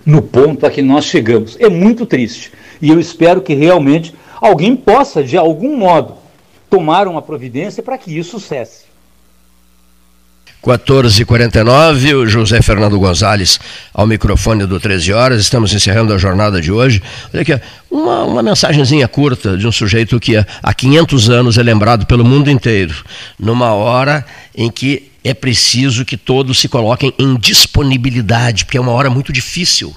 no ponto a que nós chegamos. É muito triste. E eu espero que realmente alguém possa, de algum modo, tomar uma providência para que isso cesse. 14h49, o José Fernando Gonzalez ao microfone do 13 Horas. Estamos encerrando a jornada de hoje. Olha aqui, uma, uma mensagenzinha curta de um sujeito que há 500 anos é lembrado pelo mundo inteiro, numa hora em que é preciso que todos se coloquem em disponibilidade, porque é uma hora muito difícil,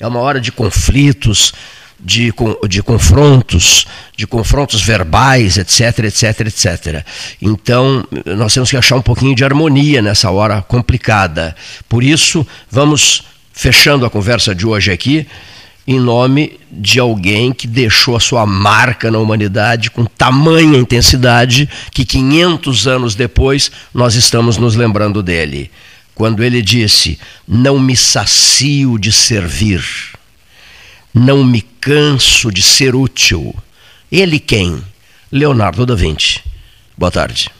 é uma hora de conflitos, de, de confrontos, de confrontos verbais, etc, etc, etc. Então, nós temos que achar um pouquinho de harmonia nessa hora complicada. Por isso, vamos fechando a conversa de hoje aqui, em nome de alguém que deixou a sua marca na humanidade com tamanha intensidade que 500 anos depois nós estamos nos lembrando dele. Quando ele disse: Não me sacio de servir não me canso de ser útil. Ele quem? Leonardo da Vinci. Boa tarde.